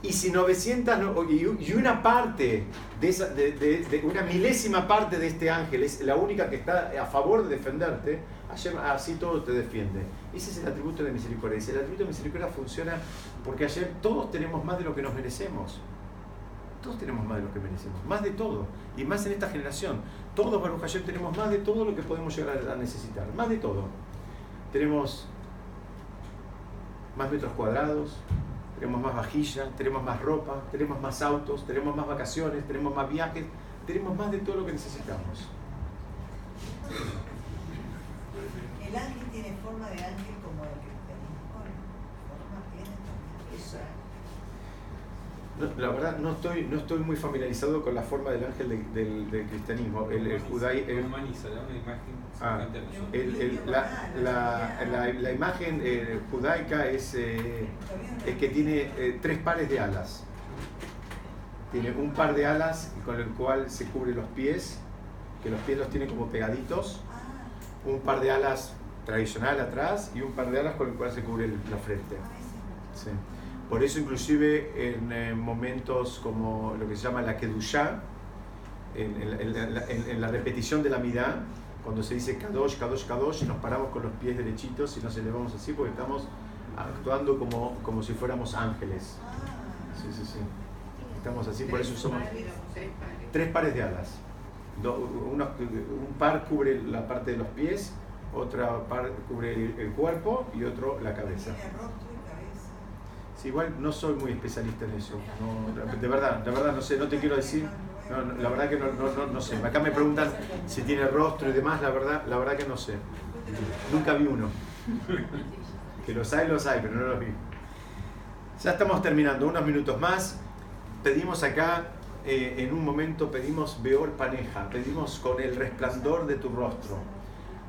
y si 900 no- y una parte de, esa, de, una milésima parte de este ángel es la única que está a favor de defenderte, Hashem así todo te defiende. Ese es el atributo de misericordia. El atributo de misericordia funciona porque ayer todos tenemos más de lo que nos merecemos. Todos tenemos más de lo que merecemos, más de todo. Y más en esta generación. Todos, Baruch Hashem, tenemos más de todo lo que podemos llegar a necesitar. Más de todo. Tenemos más metros cuadrados, tenemos más vajilla, tenemos más ropa, tenemos más autos, tenemos más vacaciones, tenemos más viajes, tenemos más de todo lo que necesitamos. El tiene forma de como el cristianismo. Forma tiene también. Eso. No, la verdad, no estoy, no estoy muy familiarizado con la forma del ángel de- del, del cristianismo. El, el Ah, el- el- la, la- la- la imagen eh, judaica es, eh, es que tiene eh, tres pares de alas. Tiene un par de alas con el cual se cubre los pies, que los pies los tiene como pegaditos. Un par de alas tradicional atrás y un par de alas con el cual se cubre la frente. Sí. Por eso inclusive en eh, momentos como lo que se llama la Kedushá, en, en- en en- la repetición de la midá, cuando se dice Kadosh, Kadosh, Kadosh, nos paramos con los pies derechitos y nos elevamos así porque estamos actuando como, como si fuéramos ángeles. Sí, sí, sí. Estamos así, por eso somos Tres pares. de alas. Uno- un par cubre la parte de los pies, otra par cubre el, cuerpo y otro la cabeza. Sí, igual no soy muy especialista en eso. No, de verdad, de verdad, no sé, no te quiero decir. No, no, la verdad que no, sé. Acá me preguntan si tiene rostro y demás, la verdad, la verdad que no sé. Nunca vi uno. Que los hay, los hay, pero no los vi. Ya estamos terminando, unos minutos más. Pedimos acá, eh, en un momento, pedimos Beor Paneja, pedimos con el resplandor de tu rostro.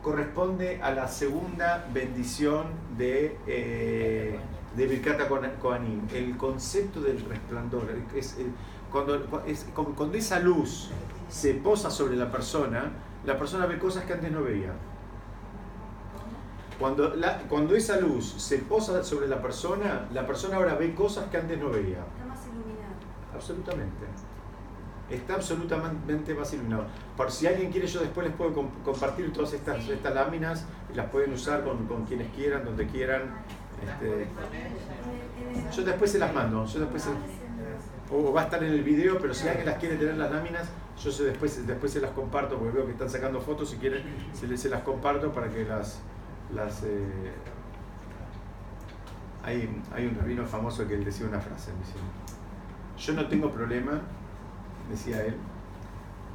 Corresponde a la segunda bendición de, eh, de Birkata Koanim. El concepto del resplandor, es, el- cuando, es, cuando esa luz se posa sobre la persona, la persona ve cosas que antes no veía. Cuando, la- cuando esa luz se posa sobre la persona, la persona ahora ve cosas que antes no veía. Está más iluminado. Absolutamente. Está absolutamente iluminado. Por si alguien quiere, yo después les puedo com- compartir todas estas, estas láminas y las pueden usar con, con quienes quieran, donde quieran. Este, yo después se las mando. Yo después se- o va a estar en el video, pero si alguien las quiere tener las láminas, yo se, después, después se las comparto, porque veo que están sacando fotos, si quieren, se, las comparto para que las... las eh, hay, hay un rabino famoso que él decía una frase, yo no tengo problema, decía él,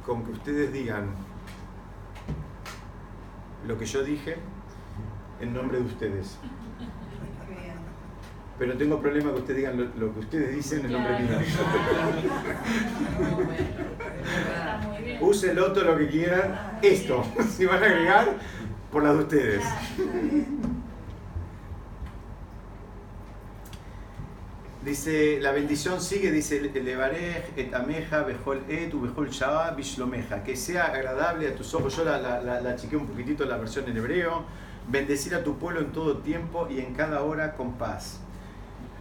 con que ustedes digan lo que yo dije en nombre de ustedes. Pero tengo problema que ustedes digan lo, lo que ustedes dicen en nombre mío. Bien. Úsenlo todo lo que quieran. Esto, si van a agregar, por las de ustedes. Dice, la bendición sigue, dice, Levarej, et ameja, bejol et, bejol shaba, bishlomeja. Que sea agradable a tus ojos. Yo la, la, la, la un poquitito la versión en hebreo. Bendecir a tu pueblo en todo tiempo y en cada hora con paz.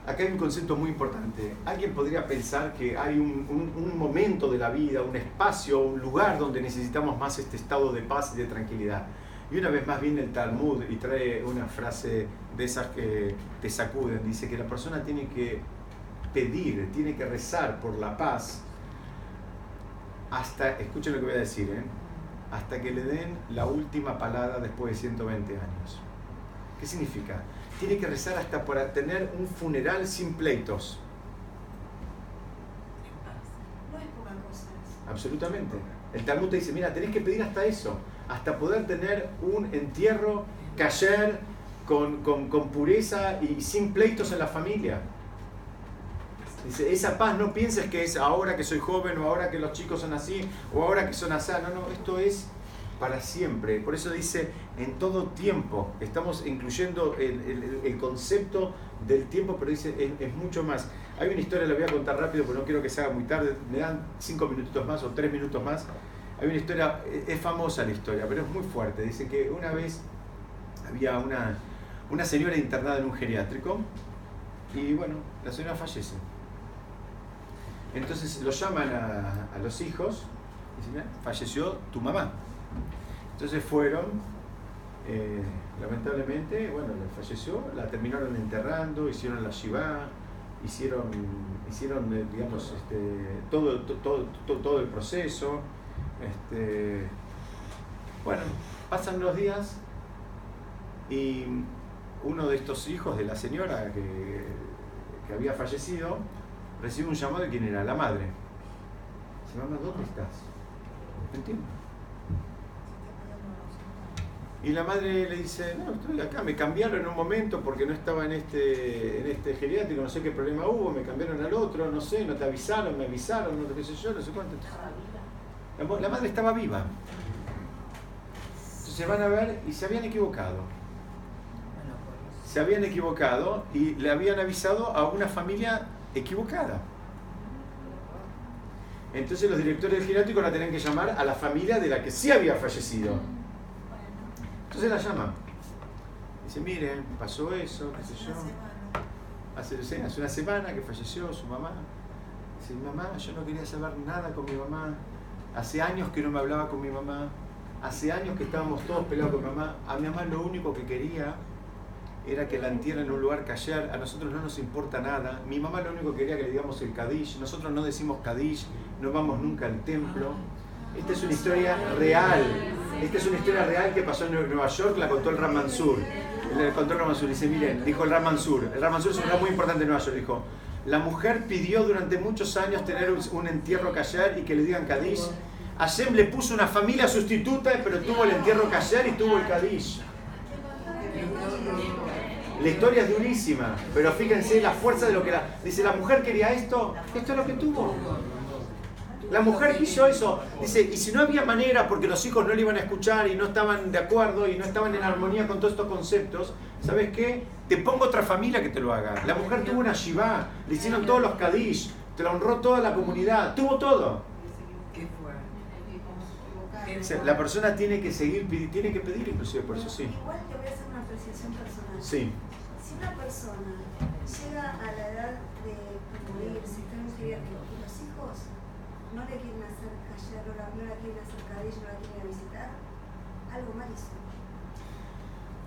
Acá hay un concepto muy importante. Alguien podría pensar que hay un, un- un momento de la vida, un espacio, un lugar donde necesitamos más este estado de paz y de tranquilidad. Y una vez más viene el Talmud y trae una frase de esas que te sacuden. Dice que la persona tiene que pedir, tiene que rezar por la paz hasta, escuchen lo que voy a decir, ¿eh? hasta que le den la última palabra después de 120 años. ¿Qué significa? Tiene que rezar hasta para tener un funeral sin pleitos. No es poca cosa eso. Absolutamente. El Talmud te dice, mira, tenés que pedir hasta eso, hasta poder tener un entierro cayer con, con- con pureza y sin pleitos en la familia. Dice, esa paz no pienses que es ahora que soy joven o ahora que los chicos son así o ahora que son así. No, no, esto es para siempre. Por eso dice, en todo tiempo. Estamos incluyendo el, el- concepto del tiempo, pero dice, es, mucho más. Hay una historia, la voy a contar rápido, porque no quiero que se haga muy tarde. Me dan cinco minutitos más o tres minutos más. Hay una historia, es- es famosa la historia, pero es muy fuerte. Dice que una vez había una, una señora internada en un geriátrico y bueno, la señora fallece. Entonces lo llaman a, los hijos y dicen, "Mira, falleció tu mamá. Entonces fueron, eh, lamentablemente, bueno, le falleció, la terminaron enterrando, hicieron la shiva, hicieron, hicieron eh, digamos, este, todo, to- todo, to- todo el proceso. Este, bueno, pasan los días y uno de estos hijos de la señora que había fallecido recibe un llamado de quién era, la madre. Dice, mamá, ¿dónde estás? No entiendo. Y la madre le dice, no, estoy acá, me cambiaron en un momento porque no estaba en este, en este geriátrico, no sé qué problema hubo, me cambiaron al otro, no sé, no te avisaron, me avisaron, no qué sé yo, no sé cuánto. Mo- la madre estaba viva. Entonces se van a ver y se habían equivocado. Se habían equivocado y le habían avisado a una familia equivocada. Entonces los directores del geriátrico la tenían que llamar a la familia de la que sí había fallecido. Entonces la llaman. Dice, miren, pasó eso, qué sé yo. una semana. Hace, hace una semana que falleció su mamá. Dice, mamá, yo no quería saber nada con mi mamá. Hace años que no me hablaba con mi mamá. Hace años que estábamos todos peleados con mi mamá. A mi mamá lo único que quería era que la entierren en un lugar callar. A nosotros no nos importa nada. Mi mamá lo único que quería que le digamos el Kadish. Nosotros no decimos Kadish, no vamos nunca al templo. Esta es una historia real. Esta es una historia real que pasó en Nueva York, la contó el Ram Mansur. Le contó el Ram Mansur. Dice, miren, dijo el Ram Mansur. El Ram Mansur es un ramo muy importante en Nueva York. Dijo, la mujer pidió durante muchos años tener un, un entierro callar y que le digan Kadish. Hashem le puso una familia sustituta, pero tuvo el entierro callar y tuvo el Kadish. La historia es durísima, pero fíjense la fuerza de lo que era. Dice, la mujer quería esto, esto es lo que tuvo. La mujer quiso eso. Dice, y si no había manera porque los hijos no le iban a escuchar y no estaban de acuerdo y no estaban en armonía con todos estos conceptos, ¿sabes qué? Te pongo otra familia que te lo haga. La mujer tuvo una shiva, le hicieron todos los kadish, te la honró toda la comunidad, tuvo todo. La persona tiene que seguir, tiene que pedir inclusive por eso, sí. Igual te voy a hacer una apreciación personal. Sí. Si una persona llega a la edad de morirse, está en un geriátrico, y los hijos no le quieren hacer callar, no la, no la quieren hacer cabello, no la quieren visitar, algo mal hizo.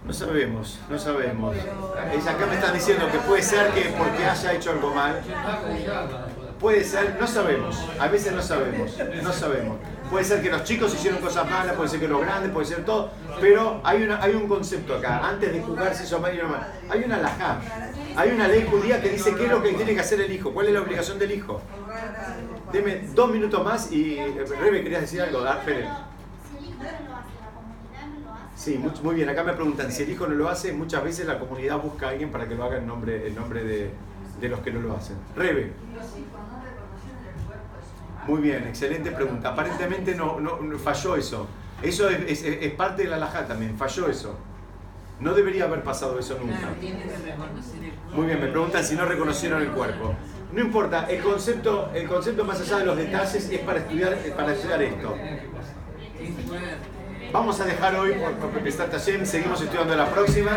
No sabemos, no sabemos. Es acá me están diciendo que puede ser que porque haya hecho algo mal. Puede ser, no sabemos. A veces no sabemos, no sabemos. Puede ser que los chicos hicieron cosas malas, puede ser que los grandes, puede ser todo. Pero hay, una, hay un concepto acá. Antes de juzgar si hizo mal no mal. Hay una alajá. Hay una ley judía que dice qué es lo que tiene que hacer el hijo. ¿Cuál es la obligación del hijo? Deme dos minutos más y eh, Rebe, ¿querías decir algo? Ah, lo hace. Sí, muy, muy bien. Acá me preguntan, si el hijo no lo hace, muchas veces la comunidad busca a alguien para que lo haga en nombre, en nombre de, de los que no lo hacen. Rebe. Muy bien, excelente pregunta. Aparentemente no, no, no- falló eso. Eso es, es- es parte de la alajá también, falló eso. No debería haber pasado eso nunca. Muy bien, me preguntan si no reconocieron el cuerpo. No importa, el concepto, el concepto más allá de los detalles es para estudiar, para estudiar esto. Vamos a dejar hoy, por, por Pestat seguimos estudiando la próxima.